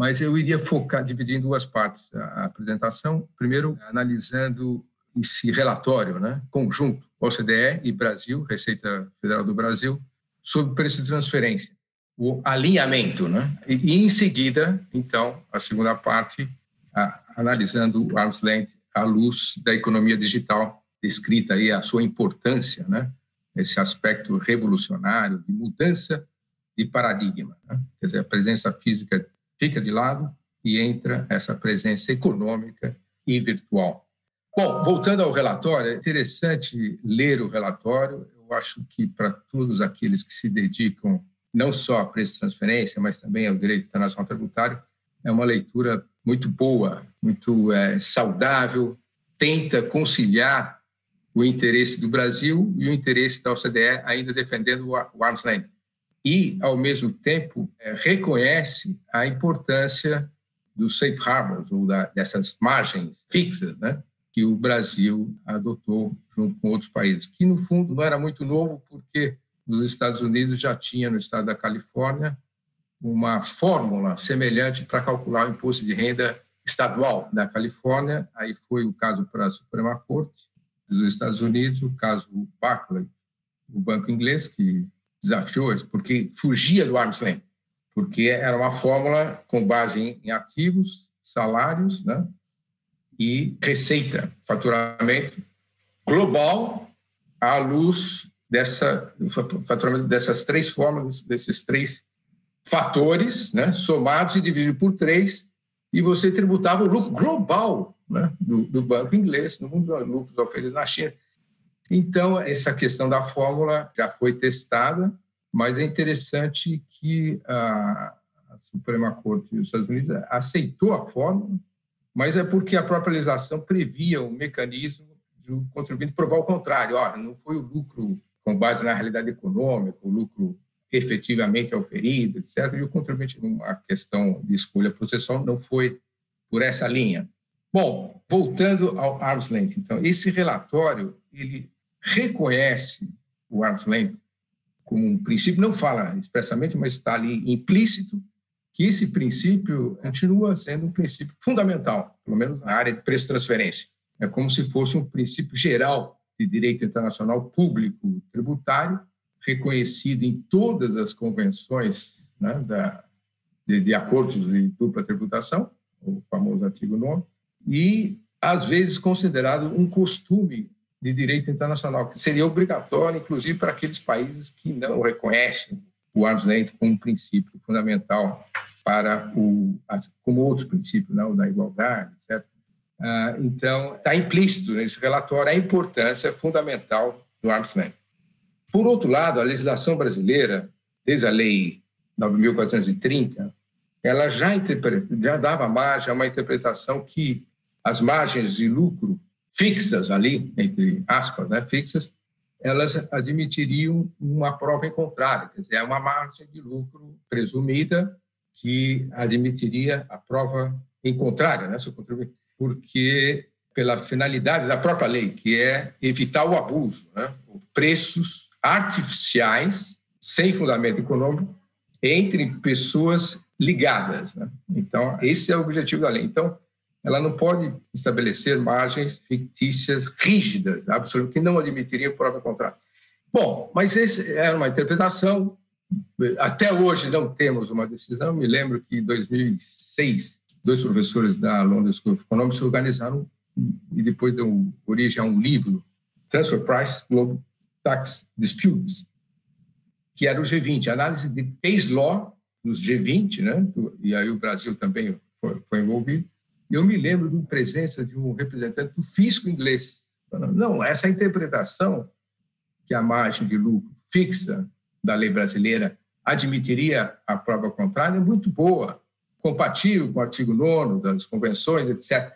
mas eu iria focar, dividir em duas partes a apresentação. Primeiro, analisando esse relatório né, conjunto, OCDE e Brasil, Receita Federal do Brasil, sobre preço de transferência, o alinhamento. Né? E, em seguida, então, a segunda parte, a, analisando o arm's length à luz da economia digital, descrita aí a sua importância, né? esse aspecto revolucionário de mudança de paradigma. Né? Quer dizer, a presença física fica de lado e entra essa presença econômica e virtual. Bom, voltando ao relatório, é interessante ler o relatório. Eu acho que para todos aqueles que se dedicam não só a preço de transferência, mas também ao direito internacional tributário, é uma leitura muito boa, muito é, saudável, tenta conciliar o interesse do Brasil e o interesse da OCDE, ainda defendendo o arm's length e, ao mesmo tempo, é, reconhece a importância dos safe harbors, ou da, dessas margens fixas, né, que o Brasil adotou junto com outros países, que, no fundo, não era muito novo, porque nos Estados Unidos já tinha, no estado da Califórnia, uma fórmula semelhante para calcular o imposto de renda estadual da Califórnia. Aí foi o caso para a Suprema Corte dos Estados Unidos, o caso Barclays, o banco inglês, que desafiou, porque fugia do arm's length, porque era uma fórmula com base em ativos, salários né, e receita, faturamento global à luz dessa faturamento dessas três fórmulas, desses três fatores, né, somados e divididos por três, e você tributava o lucro global né, do, do banco inglês, no mundo, lucros oferecidos na China. Então, essa questão da fórmula já foi testada, mas é interessante que a, a Suprema Corte dos Estados Unidos aceitou a fórmula, mas é porque a própria legislação previa um mecanismo do contribuinte provar o contrário. Olha, não foi o lucro com base na realidade econômica, o lucro efetivamente oferido, etc. E o contribuinte, numa questão de escolha processual, não foi por essa linha. Bom, voltando ao arm's length, então, esse relatório, ele reconhece o arm's length como um princípio, não fala expressamente, mas está ali implícito, que esse princípio continua sendo um princípio fundamental, pelo menos na área de preço-transferência. É como se fosse um princípio geral de direito internacional público tributário, reconhecido em todas as convenções né, da, de, de, acordos de dupla tributação, o famoso artigo 9, e, às vezes, considerado um costume de direito internacional, que seria obrigatório, inclusive, para aqueles países que não reconhecem o arm's length como um princípio fundamental para o, como outros princípios, não, da igualdade, etc. Ah, então, está implícito nesse relatório a importância fundamental do arm's length. Por outro lado, a legislação brasileira, desde a Lei 9.430, ela já, já dava margem a uma interpretação que as margens de lucro fixas ali, entre aspas, né, fixas, elas admitiriam uma prova em contrário, quer dizer, é uma margem de lucro presumida que admitiria a prova em contrário, né, porque pela finalidade da própria lei, que é evitar o abuso, né, preços artificiais sem fundamento econômico entre pessoas ligadas. Né? Então, esse é o objetivo da lei. Então, ela não pode estabelecer margens fictícias rígidas, absolutas, que não admitiriam prova contrária. Bom, mas essa era uma interpretação. Até hoje não temos uma decisão. Me lembro que em 2006, dois professores da London School of Economics se organizaram e depois deu origem a um livro, Transfer Price Global Tax Disputes, que era o G20, análise de case law nos G20, né? e aí o Brasil também foi, foi envolvido, e eu me lembro da presença de um representante do fisco inglês, falando, não, essa interpretação que a margem de lucro fixa da lei brasileira admitiria a prova contrária é muito boa, compatível com o artigo 9 das convenções, etc.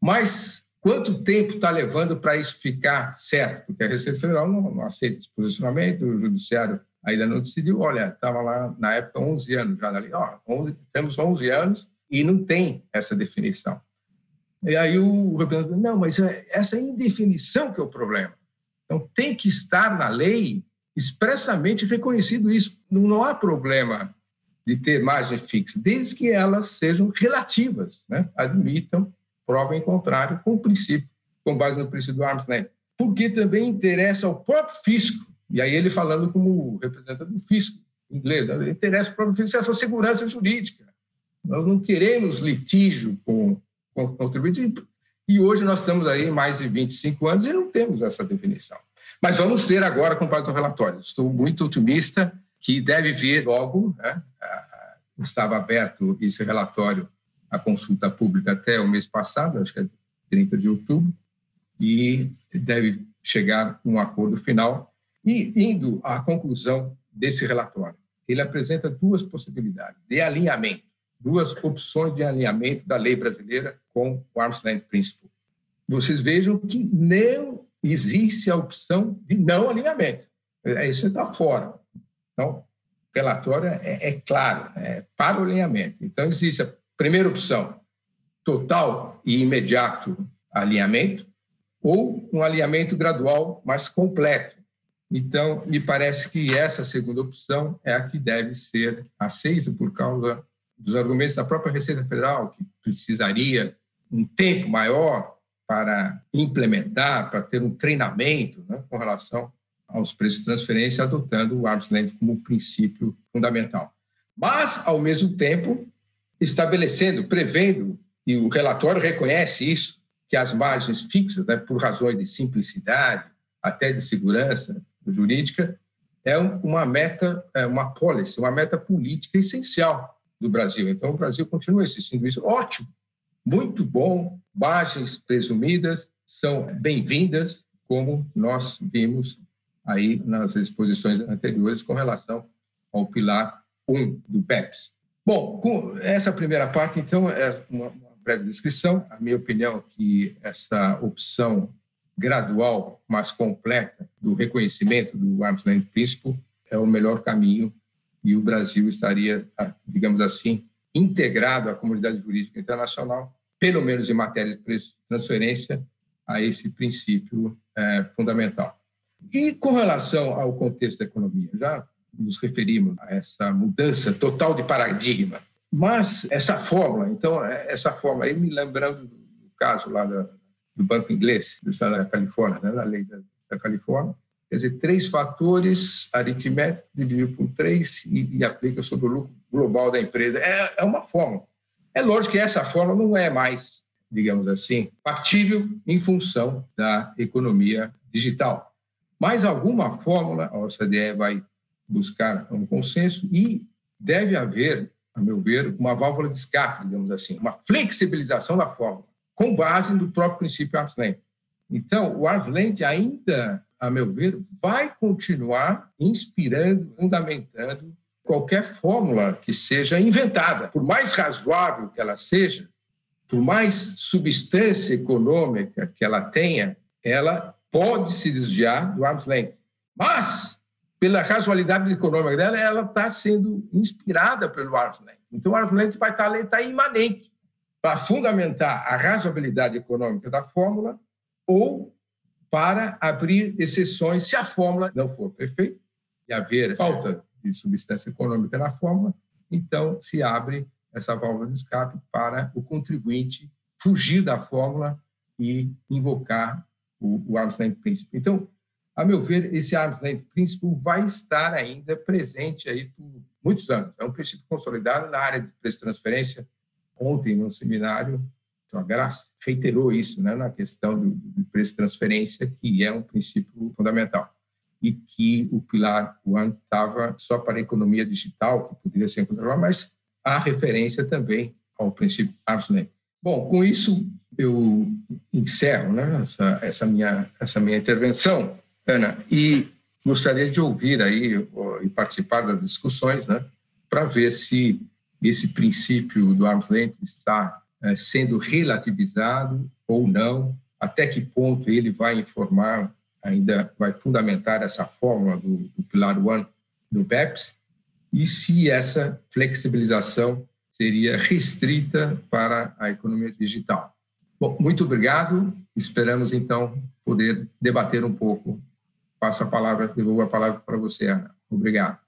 Mas quanto tempo está levando para isso ficar certo? Porque a Receita Federal não, não aceita esse posicionamento, o Judiciário ainda não decidiu. Olha, estava lá na época 11 anos já ali, ó, 11, temos 11 anos e não tem essa definição. E aí o representante, não, mas é essa indefinição que é o problema. Então, tem que estar na lei expressamente reconhecido isso. Não há problema de ter margem fixa, desde que elas sejam relativas, né? admitam prova em contrário com o princípio, com base no princípio do arm's length. Porque também interessa ao próprio fisco, e aí ele falando como representante do fisco inglês, né? interessa ao próprio fisco essa segurança jurídica. Nós não queremos litígio com, com contribuintes. E hoje nós estamos aí mais de 25 anos e não temos essa definição. Mas vamos ter agora com base no relatório. Estou muito otimista que deve vir logo. Né? Estava aberto esse relatório, a consulta pública até o mês passado, acho que é 30 de outubro, e deve chegar um acordo final. E indo à conclusão desse relatório, ele apresenta duas possibilidades de alinhamento duas opções de alinhamento da lei brasileira com o Arm's Length Principle. Vocês vejam que não existe a opção de não alinhamento. Isso está fora. Então, relatório é, é claro, é para o alinhamento. Então, existe a primeira opção, total e imediato alinhamento, ou um alinhamento gradual mais completo. Então, me parece que essa segunda opção é a que deve ser aceita por causa dos argumentos da própria Receita Federal, que precisaria um tempo maior para implementar, para ter um treinamento né, com relação aos preços de transferência, adotando o arm's como princípio fundamental. Mas, ao mesmo tempo, estabelecendo, prevendo, e o relatório reconhece isso, que as margens fixas, né, por razões de simplicidade, até de segurança jurídica, é uma meta, é uma policy, uma meta política essencial do Brasil. Então, o Brasil continua existindo isso. Ótimo, muito bom, margens presumidas são bem-vindas como nós vimos aí nas exposições anteriores com relação ao pilar 1 do PEPS. Bom, com essa primeira parte, então, é uma, breve descrição. A minha opinião é que essa opção gradual, mas completa, do reconhecimento do Arm's Length Principle é o melhor caminho e o Brasil estaria, digamos assim, integrado à comunidade jurídica internacional, pelo menos em matéria de transferência, a esse princípio é, fundamental. E com relação ao contexto da economia, já nos referimos a essa mudança total de paradigma, mas essa fórmula, então, é, essa fórmula, aí me lembrando do caso lá da, do Banco Inglês, do Estado da Califórnia, né, da lei da, da Califórnia, quer dizer, três fatores aritméticos dividido por três e, e, aplica sobre o lucro global da empresa. É, é uma fórmula. É lógico que essa fórmula não é mais, digamos assim, factível em função da economia digital. Mas alguma fórmula a OCDE vai buscar um consenso e deve haver, a meu ver, uma válvula de escape, digamos assim, uma flexibilização da fórmula, com base no próprio princípio arm's. Então, o arm's ainda, a meu ver, vai continuar inspirando, fundamentando qualquer fórmula que seja inventada, por mais razoável que ela seja, por mais substância econômica que ela tenha, ela pode se desviar do arm's. Mas, pela casualidade econômica dela, ela está sendo inspirada pelo arm's. Então, o arm's vai estar, estar imanente para fundamentar a razoabilidade econômica da fórmula ou para abrir exceções se a fórmula não for perfeita e haver falta de substância econômica na fórmula, então se abre essa válvula de escape para o contribuinte fugir da fórmula e invocar o, o arm's. Então, a meu ver, esse arm's principle vai estar ainda presente aí por muitos anos. É um princípio consolidado na área de preço de transferência. Ontem, no seminário, a Graça reiterou isso né, na questão do, do preço de transferência, que é um princípio fundamental e que o pilar One estava só para a economia digital, que poderia ser controlada, mas há referência também ao princípio length. Bom, com isso eu encerro né, essa, essa, minha, essa minha intervenção, Ana, e gostaria de ouvir aí e participar das discussões, né, para ver se esse princípio do length está sendo relativizado ou não, até que ponto ele vai informar, ainda vai fundamentar essa fórmula do, do pilar one do BEPS, e se essa flexibilização seria restrita para a economia digital. Bom, muito obrigado. Esperamos, então, poder debater um pouco. Passo a palavra, devolvo a palavra para você, Ana. Obrigado.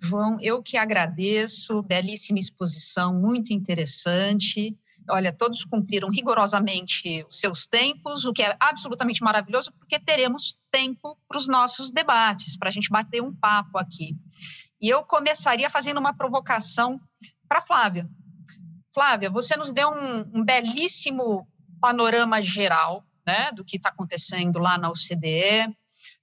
João, eu que agradeço, belíssima exposição, muito interessante. Olha, todos cumpriram rigorosamente os seus tempos, o que é absolutamente maravilhoso, porque teremos tempo para os nossos debates, para a gente bater um papo aqui. E eu começaria fazendo uma provocação para Flávia. Flávia, você nos deu um, um belíssimo panorama geral né, do que está acontecendo lá na OCDE.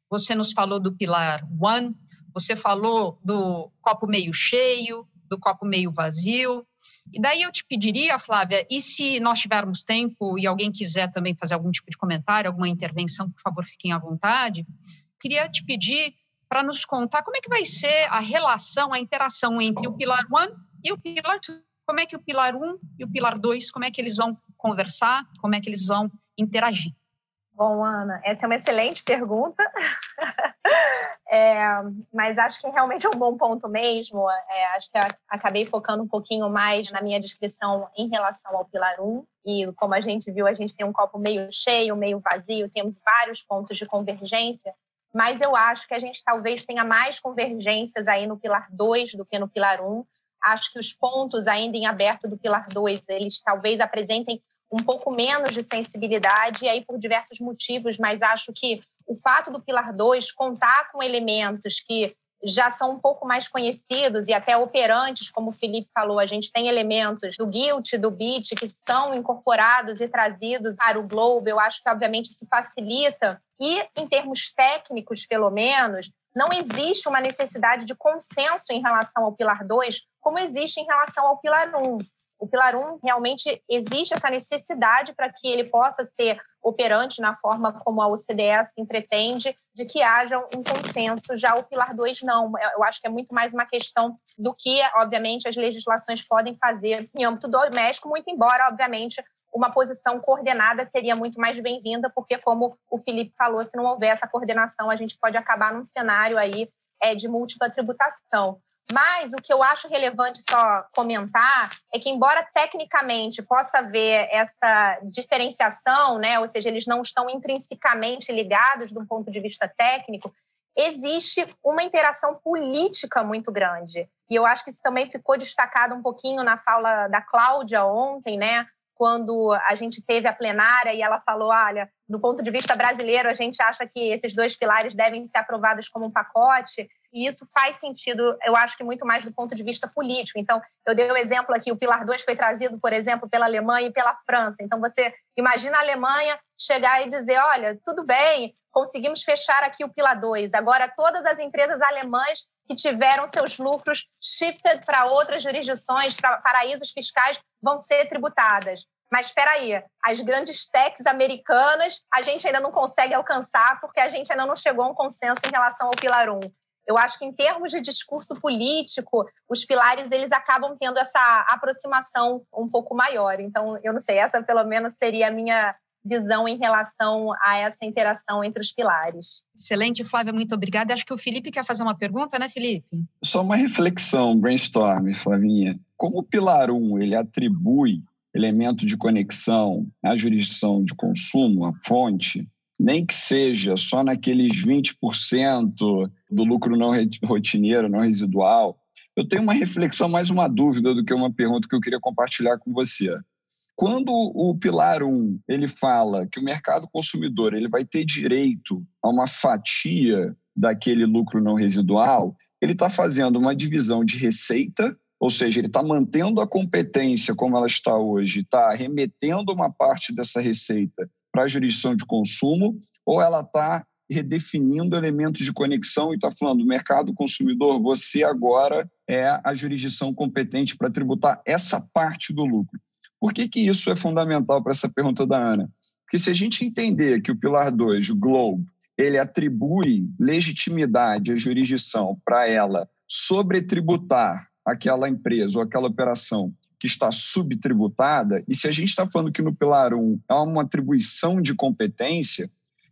Você nos falou do pilar one, você falou do copo meio cheio, do copo meio vazio. E daí eu te pediria, Flávia, e se nós tivermos tempo e alguém quiser também fazer algum tipo de comentário, alguma intervenção, por favor, fiquem à vontade. Queria te pedir para nos contar como é que vai ser a relação, a interação entre o pilar one e o pilar two. Como é que o pilar 1 e o pilar 2, como é que eles vão conversar, como é que eles vão interagir? Bom, Ana, essa é uma excelente pergunta, é, mas acho que realmente é um bom ponto mesmo. É, acho que acabei focando um pouquinho mais na minha descrição em relação ao pilar 1, e como a gente viu, a gente tem um copo meio cheio, meio vazio, temos vários pontos de convergência, mas eu acho que a gente talvez tenha mais convergências aí no pilar 2 do que no pilar 1. Acho que os pontos ainda em aberto do pilar 2, eles talvez apresentem um pouco menos de sensibilidade, e aí por diversos motivos, mas acho que o fato do Pilar 2 contar com elementos que já são um pouco mais conhecidos e até operantes, como o Felipe falou, a gente tem elementos do Guilt, do BIT, que são incorporados e trazidos para o Globo. Eu acho que, obviamente, isso facilita. E, em termos técnicos, pelo menos, não existe uma necessidade de consenso em relação ao Pilar 2, como existe em relação ao Pilar 1. O Pilar 1 realmente existe essa necessidade para que ele possa ser operante na forma como a OCDE assim pretende, de que haja um consenso. Já o Pilar 2, não. Eu acho que é muito mais uma questão do que, obviamente, as legislações podem fazer em âmbito doméstico, muito embora, obviamente, uma posição coordenada seria muito mais bem-vinda, porque, como o Felipe falou, se não houver essa coordenação, a gente pode acabar num cenário aí é, de múltipla tributação. Mas o que eu acho relevante só comentar é que, embora tecnicamente possa haver essa diferenciação, né, ou seja, eles não estão intrinsecamente ligados do ponto de vista técnico, existe uma interação política muito grande. E eu acho que isso também ficou destacado um pouquinho na fala da Cláudia ontem, né? Quando a gente teve a plenária e ela falou: olha, do ponto de vista brasileiro, a gente acha que esses dois pilares devem ser aprovados como um pacote. E isso faz sentido, eu acho que muito mais do ponto de vista político. Então, eu dei o um exemplo aqui: o Pilar 2 foi trazido, por exemplo, pela Alemanha e pela França. Então, você imagina a Alemanha chegar e dizer: olha, tudo bem, conseguimos fechar aqui o Pilar 2. Agora, todas as empresas alemãs que tiveram seus lucros shifted para outras jurisdições, para paraísos fiscais, vão ser tributadas. Mas espera aí, as grandes techs americanas a gente ainda não consegue alcançar porque a gente ainda não chegou a um consenso em relação ao Pilar 1. Eu acho que em termos de discurso político, os pilares eles acabam tendo essa aproximação um pouco maior. Então, eu não sei, essa pelo menos seria a minha visão em relação a essa interação entre os pilares. Excelente, Flávia, muito obrigada. Acho que o Felipe quer fazer uma pergunta, né, Felipe? Só uma reflexão, brainstorm, Flavinha. Como o pilar 1 ele atribui elemento de conexão à jurisdição de consumo, à fonte, nem que seja só naqueles 20% do lucro não rotineiro, não residual. Eu tenho uma reflexão, mais uma dúvida do que uma pergunta que eu queria compartilhar com você. Quando o pilar 1 ele fala que o mercado consumidor ele vai ter direito a uma fatia daquele lucro não residual, ele está fazendo uma divisão de receita, ou seja, ele está mantendo a competência como ela está hoje, está remetendo uma parte dessa receita para a jurisdição de consumo, ou ela está redefinindo elementos de conexão e está falando, mercado consumidor, você agora é a jurisdição competente para tributar essa parte do lucro. Por que, que isso é fundamental para essa pergunta da Ana? Porque se a gente entender que o Pilar 2, o Globo, ele atribui legitimidade à jurisdição para ela sobretributar aquela empresa ou aquela operação que está subtributada, e se a gente está falando que no Pilar 1 há uma atribuição de competência,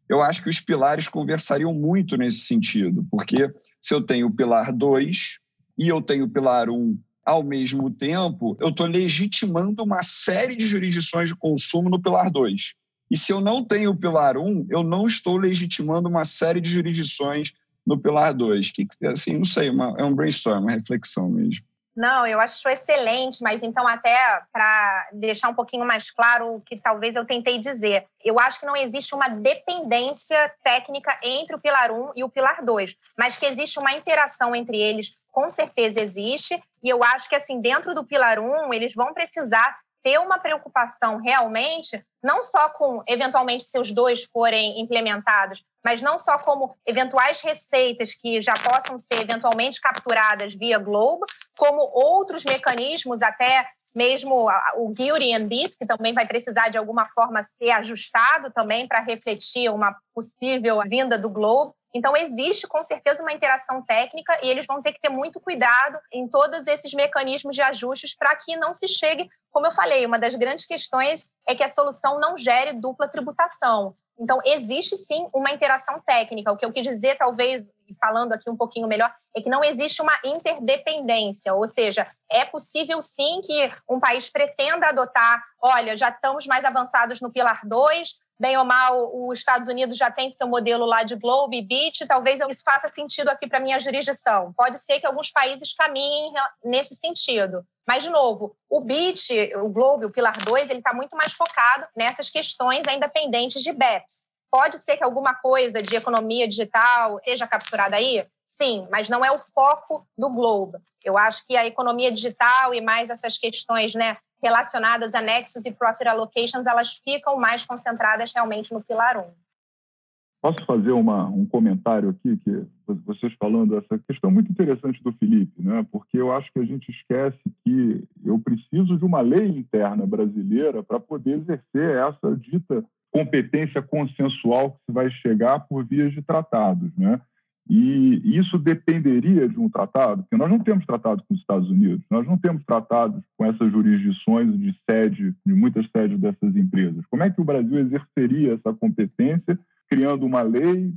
eu acho que os pilares conversariam muito nesse sentido, porque se eu tenho o Pilar 2 e eu tenho o Pilar 1 ao mesmo tempo, eu estou legitimando uma série de jurisdições de consumo no Pilar 2. E se eu não tenho o Pilar 1, eu não estou legitimando uma série de jurisdições no Pilar 2. Que, assim, não sei, uma, é um brainstorm, uma reflexão mesmo. Não, eu acho excelente, mas então, até para deixar um pouquinho mais claro o que talvez eu tentei dizer, eu acho que não existe uma dependência técnica entre o Pilar 1 e o Pilar 2, mas que existe uma interação entre eles, com certeza existe, e eu acho que, assim, dentro do Pilar 1, eles vão precisar ter uma preocupação realmente, não só com, eventualmente, se os dois forem implementados, mas não só como eventuais receitas que já possam ser eventualmente capturadas via Globo, como outros mecanismos, até mesmo o Guilty and Beat, que também vai precisar de alguma forma ser ajustado também para refletir uma possível vinda do Globo. Então, existe com certeza uma interação técnica e eles vão ter que ter muito cuidado em todos esses mecanismos de ajustes para que não se chegue, como eu falei, uma das grandes questões é que a solução não gere dupla tributação. Então, existe sim uma interação técnica. O que eu quis dizer, talvez, falando aqui um pouquinho melhor, é que não existe uma interdependência, ou seja, é possível sim que um país pretenda adotar, olha, já estamos mais avançados no Pilar 2, bem ou mal, os Estados Unidos já tem seu modelo lá de Globe e BIT, talvez isso faça sentido aqui para minha jurisdição. Pode ser que alguns países caminhem nesse sentido. Mas, de novo, o BIT, o Globe, o Pilar 2, ele está muito mais focado nessas questões ainda pendentes de BEPS. Pode ser que alguma coisa de economia digital seja capturada aí? Sim, mas não é o foco do Globo. Eu acho que a economia digital e mais essas questões né, relacionadas a nexus e profit allocations, elas ficam mais concentradas realmente no pilar 1. Posso fazer uma, um comentário aqui, que vocês falando essa questão muito interessante do Felipe, né? porque eu acho que a gente esquece que eu preciso de uma lei interna brasileira para poder exercer essa dita competência consensual que se vai chegar por vias de tratados, né? E isso dependeria de um tratado, porque nós não temos tratado com os Estados Unidos, nós não temos tratados com essas jurisdições de sede, de muitas sedes dessas empresas. Como é que o Brasil exerceria essa competência, criando uma lei?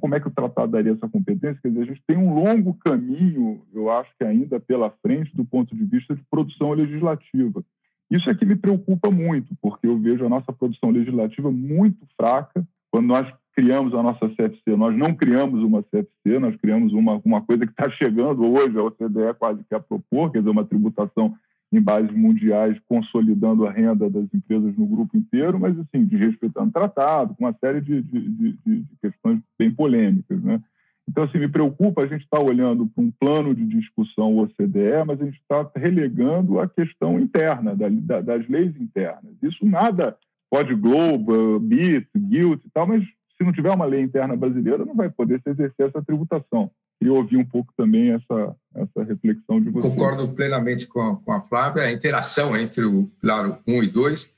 Como é que o tratado daria essa competência? Quer dizer, a gente tem um longo caminho, eu acho que ainda pela frente, do ponto de vista de produção legislativa. Isso é que me preocupa muito, porque eu vejo a nossa produção legislativa muito fraca. Quando nós criamos a nossa CFC, nós não criamos uma CFC, nós criamos uma, uma coisa que está chegando hoje, a OCDE quase que a propor, quer dizer, uma tributação em bases mundiais, consolidando a renda das empresas no grupo inteiro, mas, assim, desrespeitando tratado, com uma série de, de, de, de questões bem polêmicas, né? Então, assim, me preocupa a gente estar tá olhando para um plano de discussão OCDE, mas a gente está relegando a questão interna, da, da, das leis internas. Isso nada pode Globo, BIT, GUILT e tal, mas se não tiver uma lei interna brasileira, não vai poder se exercer essa tributação. Queria ouvir um pouco também essa, essa reflexão de vocês. Concordo plenamente com a, com a Flávia, a interação entre o Pilar 1 e 2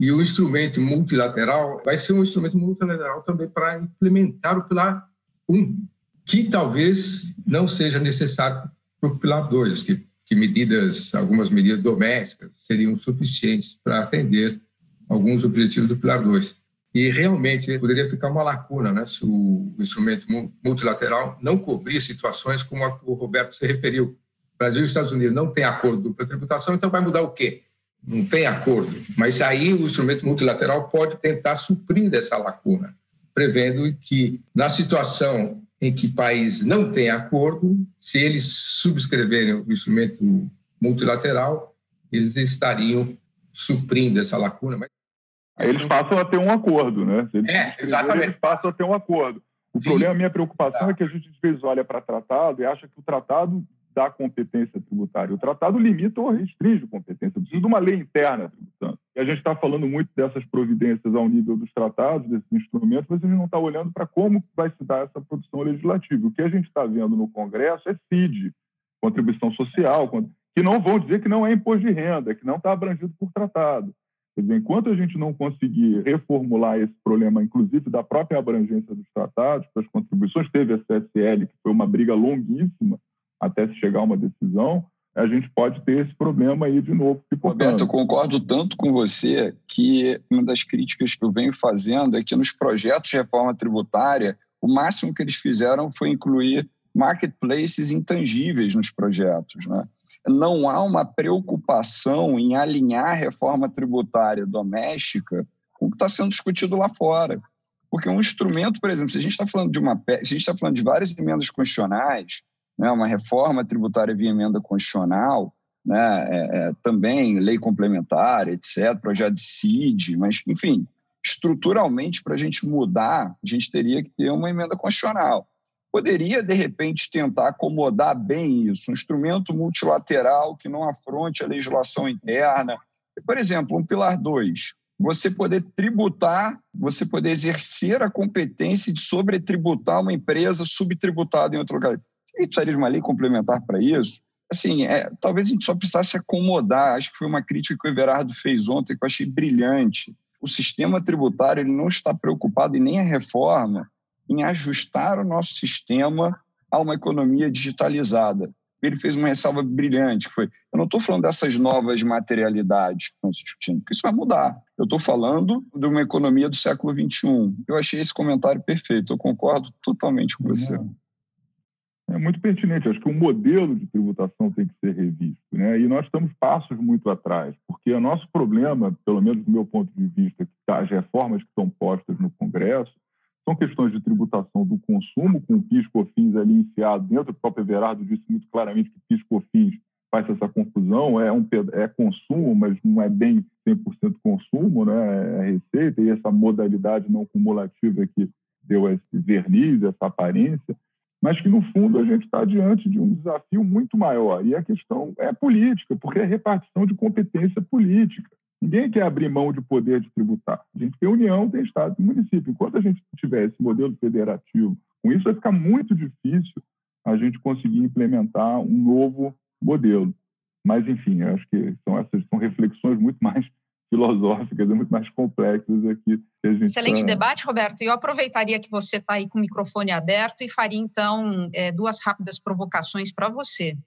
e o instrumento multilateral vai ser um instrumento multilateral também para implementar o Pilar um, que talvez não seja necessário para o pilar 2, que, que medidas, algumas medidas domésticas seriam suficientes para atender alguns objetivos do pilar 2. E realmente poderia ficar uma lacuna né, se o instrumento multilateral não cobrir situações como a que o Roberto se referiu. Brasil e os Estados Unidos não têm acordo para tributação, então vai mudar o quê? Não tem acordo. Mas aí o instrumento multilateral pode tentar suprir essa lacuna prevendo que, na situação em que país não tem acordo, se eles subscreverem o instrumento multilateral, eles estariam suprindo essa lacuna. Mas... Eles passam a ter um acordo, né? Eles é, exatamente. Eles passam a ter um acordo. O Sim. problema, a minha preocupação tá. é que a gente às vezes olha para tratado e acha que o tratado dá competência tributária. O tratado limita ou restringe competência. Precisa de uma lei interna tributando. E a gente está falando muito dessas providências ao nível dos tratados, desses instrumentos, mas a gente não está olhando para como vai se dar essa produção legislativa. O que a gente está vendo no Congresso é CID, contribuição social, que não vão dizer que não é imposto de renda, que não está abrangido por tratado. Dizer, enquanto a gente não conseguir reformular esse problema, inclusive da própria abrangência dos tratados, das contribuições, teve a CSL, que foi uma briga longuíssima até se chegar a uma decisão, a gente pode ter esse problema aí de novo. Roberto, eu concordo tanto com você que uma das críticas que eu venho fazendo é que nos projetos de reforma tributária, o máximo que eles fizeram foi incluir marketplaces intangíveis nos projetos. Né? Não há uma preocupação em alinhar a reforma tributária doméstica com o que está sendo discutido lá fora. Porque um instrumento, por exemplo, se a gente está falando de uma se a gente está falando de várias emendas constitucionais, né, uma reforma tributária via emenda constitucional, né, é, é, também lei complementar, etc., projeto de CID, mas, enfim, estruturalmente, para a gente mudar, a gente teria que ter uma emenda constitucional. Poderia, de repente, tentar acomodar bem isso, um instrumento multilateral que não afronte a legislação interna. Por exemplo, um pilar 2, você poder tributar, você poder exercer a competência de sobretributar uma empresa subtributada em outro lugar e precisaria de uma lei complementar para isso. Assim, é, talvez a gente só precisasse acomodar. Acho que foi uma crítica que o Everardo fez ontem que eu achei brilhante. O sistema tributário ele não está preocupado e nem a reforma em ajustar o nosso sistema a uma economia digitalizada. Ele fez uma ressalva brilhante, que foi, eu não estou falando dessas novas materialidades que estão se discutindo, porque isso vai mudar. Eu estou falando de uma economia do século XXI. Eu achei esse comentário perfeito, eu concordo totalmente com você. Não é muito pertinente. Acho que o modelo de tributação tem que ser revisto. Né? E nós estamos passos muito atrás, porque o nosso problema, pelo menos do meu ponto de vista, as reformas que estão postas no Congresso, são questões de tributação do consumo, com o PIS-COFINS ali enfiado dentro. O próprio Everardo disse muito claramente que PIS-COFINS faz essa confusão, é, um, é consumo, mas não é bem 100% consumo, né? é receita, e essa modalidade não cumulativa que deu esse verniz, essa aparência mas que, no fundo, a gente está diante de um desafio muito maior. E a questão é política, porque é repartição de competência política. Ninguém quer abrir mão de poder de tributar. A gente tem União, tem Estado e município. Enquanto a gente tiver esse modelo federativo, com isso vai ficar muito difícil a gente conseguir implementar um novo modelo. Mas, enfim, acho que são essas são reflexões muito mais filosóficas, muito mais complexas aqui. Excelente tá... debate, Roberto. Eu aproveitaria que você está aí com o microfone aberto e faria, então, é, duas rápidas provocações para você.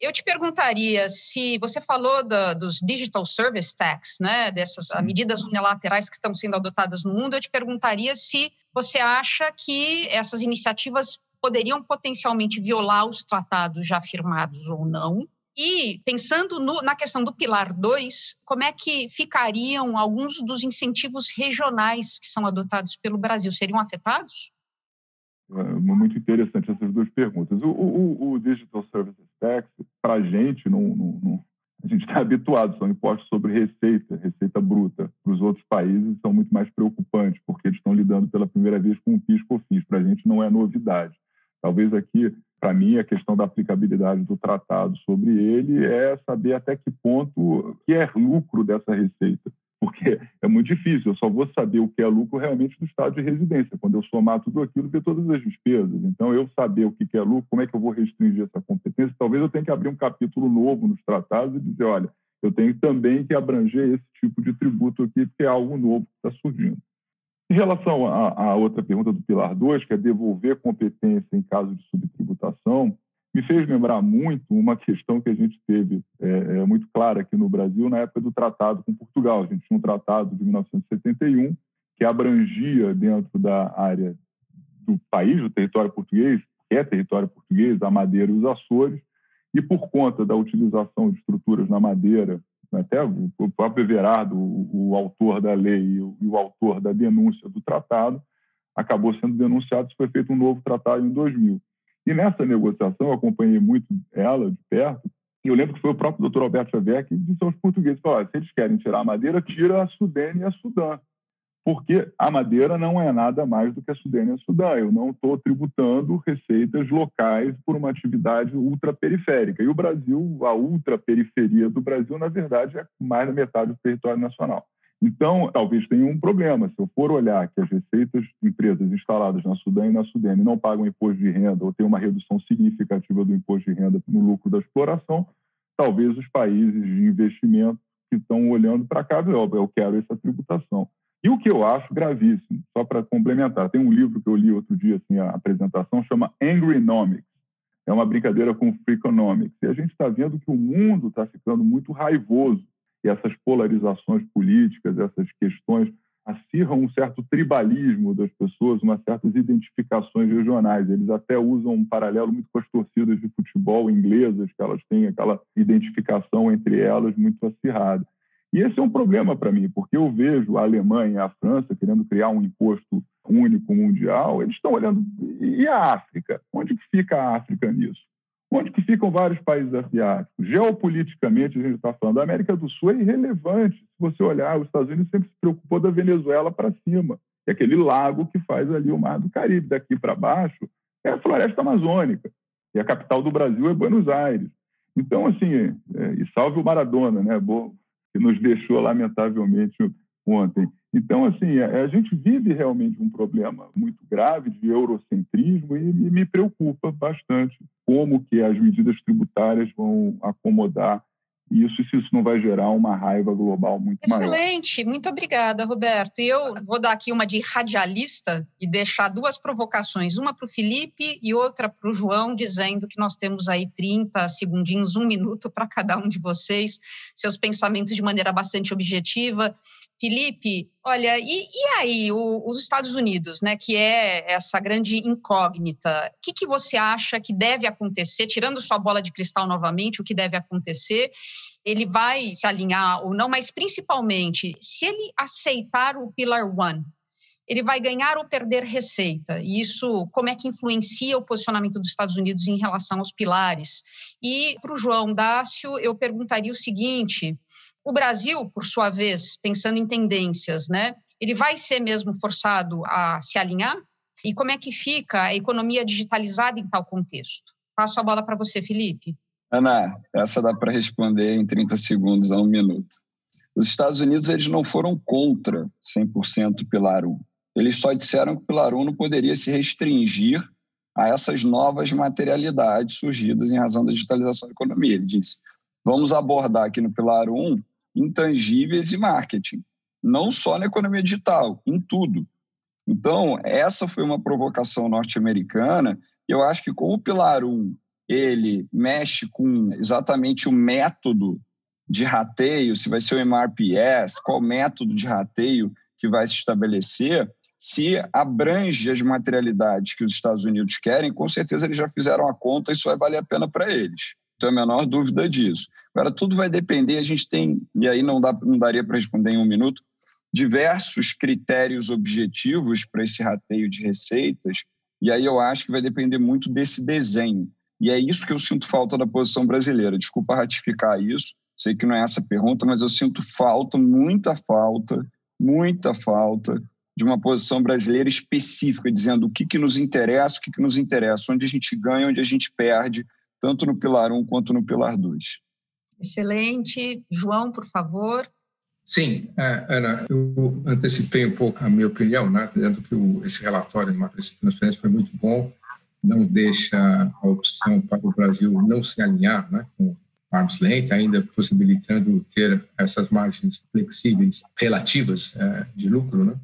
Eu te perguntaria se você falou da, dos Digital Service Tax, né, dessas Sim. medidas unilaterais que estão sendo adotadas no mundo, eu te perguntaria se você acha que essas iniciativas poderiam potencialmente violar os tratados já firmados ou não, e pensando no, na questão do Pilar 2, como é que ficariam alguns dos incentivos regionais que são adotados pelo Brasil? Seriam afetados? Muito interessante essas duas perguntas. O, o, o Digital Services Tax, para a gente, não, não, não, a gente está habituado, são impostos sobre receita, receita bruta. Para os outros países, são muito mais preocupantes, porque eles estão lidando pela primeira vez com o PIS-COFINS. Para a gente, não é novidade. Talvez aqui para mim, a questão da aplicabilidade do tratado sobre ele é saber até que ponto que é lucro dessa receita. Porque é muito difícil, eu só vou saber o que é lucro realmente do estado de residência, quando eu somar tudo aquilo e ver todas as despesas. Então, eu saber o que é lucro, como é que eu vou restringir essa competência, talvez eu tenha que abrir um capítulo novo nos tratados e dizer, olha, eu tenho também que abranger esse tipo de tributo aqui, porque é algo novo que está surgindo. Em relação à, outra pergunta do Pilar 2, que é devolver competência em caso de subtributação, me fez lembrar muito uma questão que a gente teve é, é, muito clara aqui no Brasil na época do tratado com Portugal. A gente tinha um tratado de 1971 que abrangia dentro da área do país, do território português, que é território português, a Madeira e os Açores, e por conta da utilização de estruturas na Madeira até o próprio Everardo, o, o autor da lei e o, e o, autor da denúncia do tratado, acabou sendo denunciado, foi feito um novo tratado em 2000. E nessa negociação, eu acompanhei muito ela de perto, e eu lembro que foi o próprio doutor Alberto Xavier que disse aos portugueses, se eles querem tirar a madeira, tira a Sudene e a Sudã porque a madeira não é nada mais do que a Sudene e a Sudã. Eu não estou tributando receitas locais por uma atividade ultraperiférica. E o Brasil, a ultraperiferia do Brasil, na verdade, é mais da metade do território nacional. Então, talvez tenha um problema. Se eu for olhar que as receitas de empresas instaladas na Sudã e na Sudene não pagam imposto de renda ou tem uma redução significativa do imposto de renda no lucro da exploração, talvez os países de investimento que estão olhando para cá, eu quero essa tributação. E o que eu acho gravíssimo, só para complementar, tem um livro que eu li outro dia, assim, a apresentação, chama Angrynomics. É uma brincadeira com Freakonomics. E a gente está vendo que o mundo está ficando muito raivoso. E essas polarizações políticas, essas questões, acirram um certo tribalismo das pessoas, umas certas identificações regionais. Eles até usam um paralelo muito com as torcidas de futebol inglesas, que elas têm aquela identificação entre elas muito acirrada. E esse é um problema para mim, porque eu vejo a Alemanha e a França querendo criar um imposto único mundial, eles estão olhando. E a África? Onde que fica a África nisso? Onde que ficam vários países asiáticos? Geopoliticamente, a gente está falando, a América do Sul é irrelevante. Se você olhar, os Estados Unidos sempre se preocupou da Venezuela para cima, é aquele lago que faz ali o Mar do Caribe. Daqui para baixo é a floresta amazônica. E a capital do Brasil é Buenos Aires. Então, assim, é, e salve o Maradona, né? que nos deixou, lamentavelmente, ontem. Então, assim, a, gente vive realmente um problema muito grave de eurocentrismo e me preocupa bastante como que as medidas tributárias vão acomodar isso se isso não vai gerar uma raiva global muito Excelente. maior. Excelente, muito obrigada, Roberto. E eu vou dar aqui uma de radialista e deixar duas provocações, uma para o Felipe e outra para o João, dizendo que nós temos aí 30 segundinhos, um minuto para cada um de vocês, seus pensamentos de maneira bastante objetiva. Felipe, olha, e, e aí o, os Estados Unidos, né, que é essa grande incógnita, o que, que você acha que deve acontecer, tirando sua bola de cristal novamente, o que deve acontecer? Ele vai se alinhar ou não, mas principalmente, se ele aceitar o Pillar One, ele vai ganhar ou perder receita. E isso, como é que influencia o posicionamento dos Estados Unidos em relação aos pilares? E para o João Dácio, eu perguntaria o seguinte: o Brasil, por sua vez, pensando em tendências, né, ele vai ser mesmo forçado a se alinhar? E como é que fica a economia digitalizada em tal contexto? Passo a bola para você, Felipe. Ana, essa dá para responder em 30 segundos a um minuto. Os Estados Unidos eles não foram contra 100% o Pilar 1. Eles só disseram que o Pilar 1 não poderia se restringir a essas novas materialidades surgidas em razão da digitalização da economia. Ele disse, vamos abordar aqui no Pilar 1 intangíveis e marketing, não só na economia digital, em tudo. Então, essa foi uma provocação norte-americana. Eu acho que com o Pilar 1, ele mexe com exatamente o método de rateio, se vai ser o MRPS, qual método de rateio que vai se estabelecer, se abrange as materialidades que os Estados Unidos querem, com certeza eles já fizeram a conta e isso vai valer a pena para eles. Tenho a menor dúvida disso. Agora, tudo vai depender, a gente tem, e aí não, dá, não daria para responder em um minuto, diversos critérios objetivos para esse rateio de receitas, e aí eu acho que vai depender muito desse desenho. E é isso que eu sinto falta da posição brasileira. Desculpa ratificar isso, sei que não é essa a pergunta, mas eu sinto falta, muita falta, muita falta de uma posição brasileira específica, dizendo o que, que nos interessa, o que, que nos interessa, onde a gente ganha, onde a gente perde, tanto no pilar 1 quanto no pilar 2. Excelente. João, por favor. Sim, é, Ana, eu antecipei um pouco a minha opinião, né, dizendo que o, esse relatório de matriz de transferência foi muito bom, não deixa a opção para o Brasil não se alinhar né, com arm's length, ainda possibilitando ter essas margens flexíveis relativas é, de lucro, né?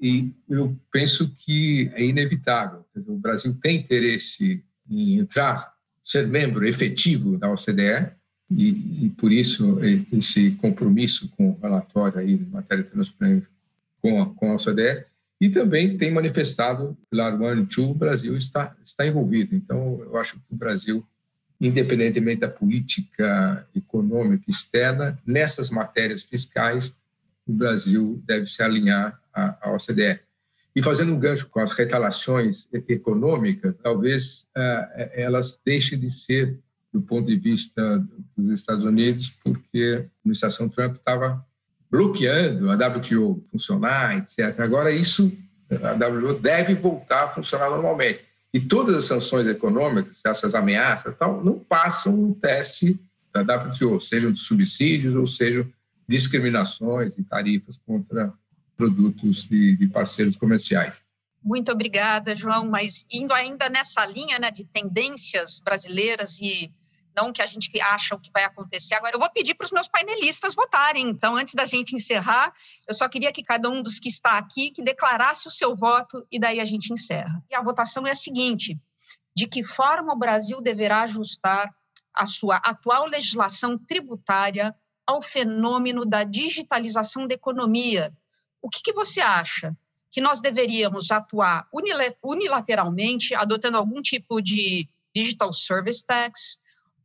E eu penso que é inevitável. O Brasil tem interesse em entrar, ser membro efetivo da OCDE, e, e, por isso esse compromisso com o relatório aí de matéria transparência com a, com a OCDE e também tem manifestado pela One Two o Brasil está está envolvido. Então eu acho que o Brasil independentemente da política econômica externa nessas matérias fiscais o Brasil deve se alinhar à, à OCDE e fazendo um gancho com as retaliações econômicas talvez uh, elas deixem de ser do ponto de vista dos Estados Unidos, porque a administração Trump estava bloqueando a WTO funcionar, etc. Agora, isso, a WTO deve voltar a funcionar normalmente. E todas as sanções econômicas, essas ameaças tal, não passam no teste da WTO, sejam de subsídios ou sejam discriminações e tarifas contra produtos de, de parceiros comerciais. Muito obrigada, João. Mas indo ainda nessa linha né, de tendências brasileiras e não que a gente acha o que vai acontecer. Agora, eu vou pedir para os meus painelistas votarem. Então, antes da gente encerrar, eu só queria que cada um dos que está aqui que declarasse o seu voto e daí a gente encerra. E a votação é a seguinte: de que forma o Brasil deverá ajustar a sua atual legislação tributária ao fenômeno da digitalização da economia? O que, que você acha? Que nós deveríamos atuar unilateralmente, adotando algum tipo de digital service tax,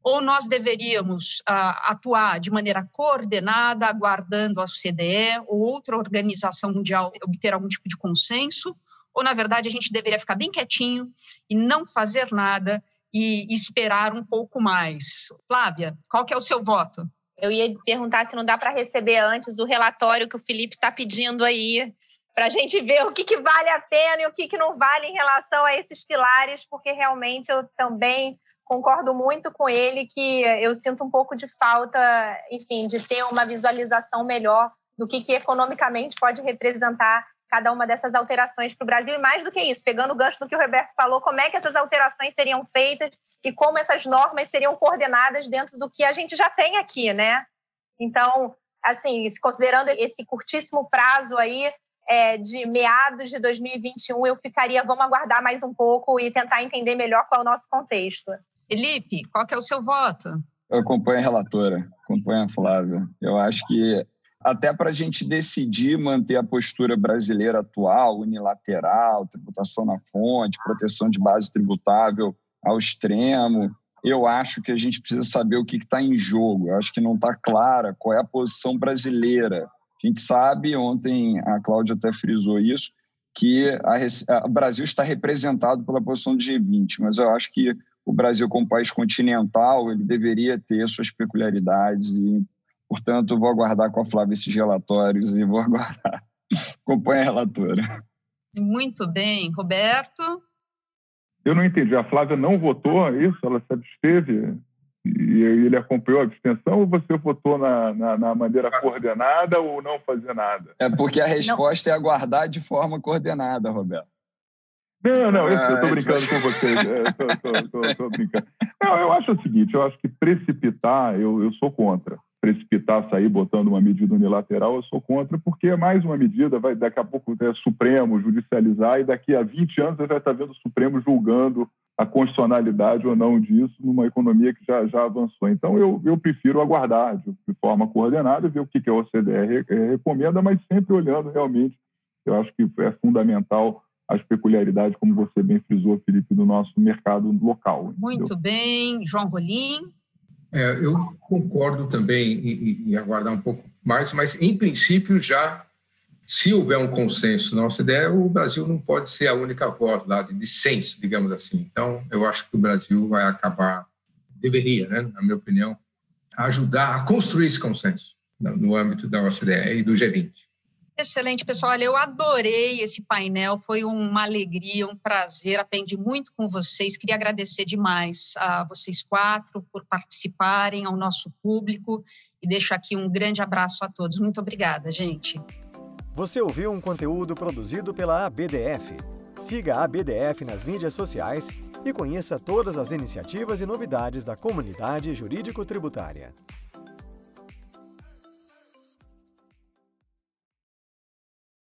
ou nós deveríamos ah, atuar de maneira coordenada, aguardando a OCDE ou outra organização mundial obter algum tipo de consenso, ou, na verdade, a gente deveria ficar bem quietinho e não fazer nada e esperar um pouco mais. Flávia, qual que é o seu voto? Eu ia perguntar se não dá para receber antes o relatório que o Felipe está pedindo aí, para a gente ver o que, que vale a pena e o que, que não vale em relação a esses pilares, porque realmente eu também concordo muito com ele que eu sinto um pouco de falta, enfim, de ter uma visualização melhor do que, que economicamente pode representar cada uma dessas alterações para o Brasil. E mais do que isso, pegando o gancho do que o Roberto falou, como é que essas alterações seriam feitas e como essas normas seriam coordenadas dentro do que a gente já tem aqui, né? Então, assim, considerando esse curtíssimo prazo aí, é, de meados de 2021, eu ficaria, vamos aguardar mais um pouco e tentar entender melhor qual é o nosso contexto. Felipe, qual que é o seu voto? Eu acompanho a relatora, acompanho a Flávia. Eu acho que até para a gente decidir manter a postura brasileira atual, unilateral, tributação na fonte, proteção de base tributável ao extremo, eu acho que a gente precisa saber o que está em jogo. Eu acho que não está clara qual é a posição brasileira. A gente sabe, ontem a Cláudia até frisou isso, que a, a, o Brasil está representado pela posição do G20, mas eu acho que o Brasil, como país continental, ele deveria ter suas peculiaridades e, portanto, vou aguardar com a Flávia esses relatórios e vou aguardar. Acompanhe a relatora. Muito bem. Roberto? Eu não entendi. A Flávia não votou é isso? Ela se absteve? E ele acompanhou a abstenção ou você votou na, na, na, maneira coordenada ou não fazer nada? É porque a resposta não. é aguardar de forma coordenada, Roberto. Não, não, eu estou brincando com vocês. Estou brincando. Não, eu acho o seguinte, eu acho que precipitar, eu, eu sou contra. Precipitar, sair botando uma medida unilateral, eu sou contra, porque é mais uma medida, vai daqui a pouco é Supremo judicializar e daqui a 20 anos você vai estar vendo o Supremo julgando a constitucionalidade ou não disso numa economia que já, já avançou. Então, eu, eu prefiro aguardar de, de forma coordenada, ver o que, que a OCDE recomenda, mas sempre olhando realmente, eu acho que é fundamental as peculiaridades, como você bem frisou, Felipe, do nosso mercado local. Muito bem. João Rolim? É, eu concordo também em, em, aguardar um pouco mais, mas, em princípio, já, se houver um consenso na OCDE, o Brasil não pode ser a única voz lá de dissenso, digamos assim. Então, eu acho que o Brasil vai acabar, deveria, né, na minha opinião, ajudar a construir esse consenso no âmbito da OCDE e do G20. Excelente, pessoal. Olha, eu adorei esse painel, foi uma alegria, um prazer, aprendi muito com vocês. Queria agradecer demais a vocês quatro por participarem, ao nosso público e deixo aqui um grande abraço a todos. Muito obrigada, gente. Você ouviu um conteúdo produzido pela ABDF. Siga a ABDF nas mídias sociais e conheça todas as iniciativas e novidades da comunidade jurídico-tributária.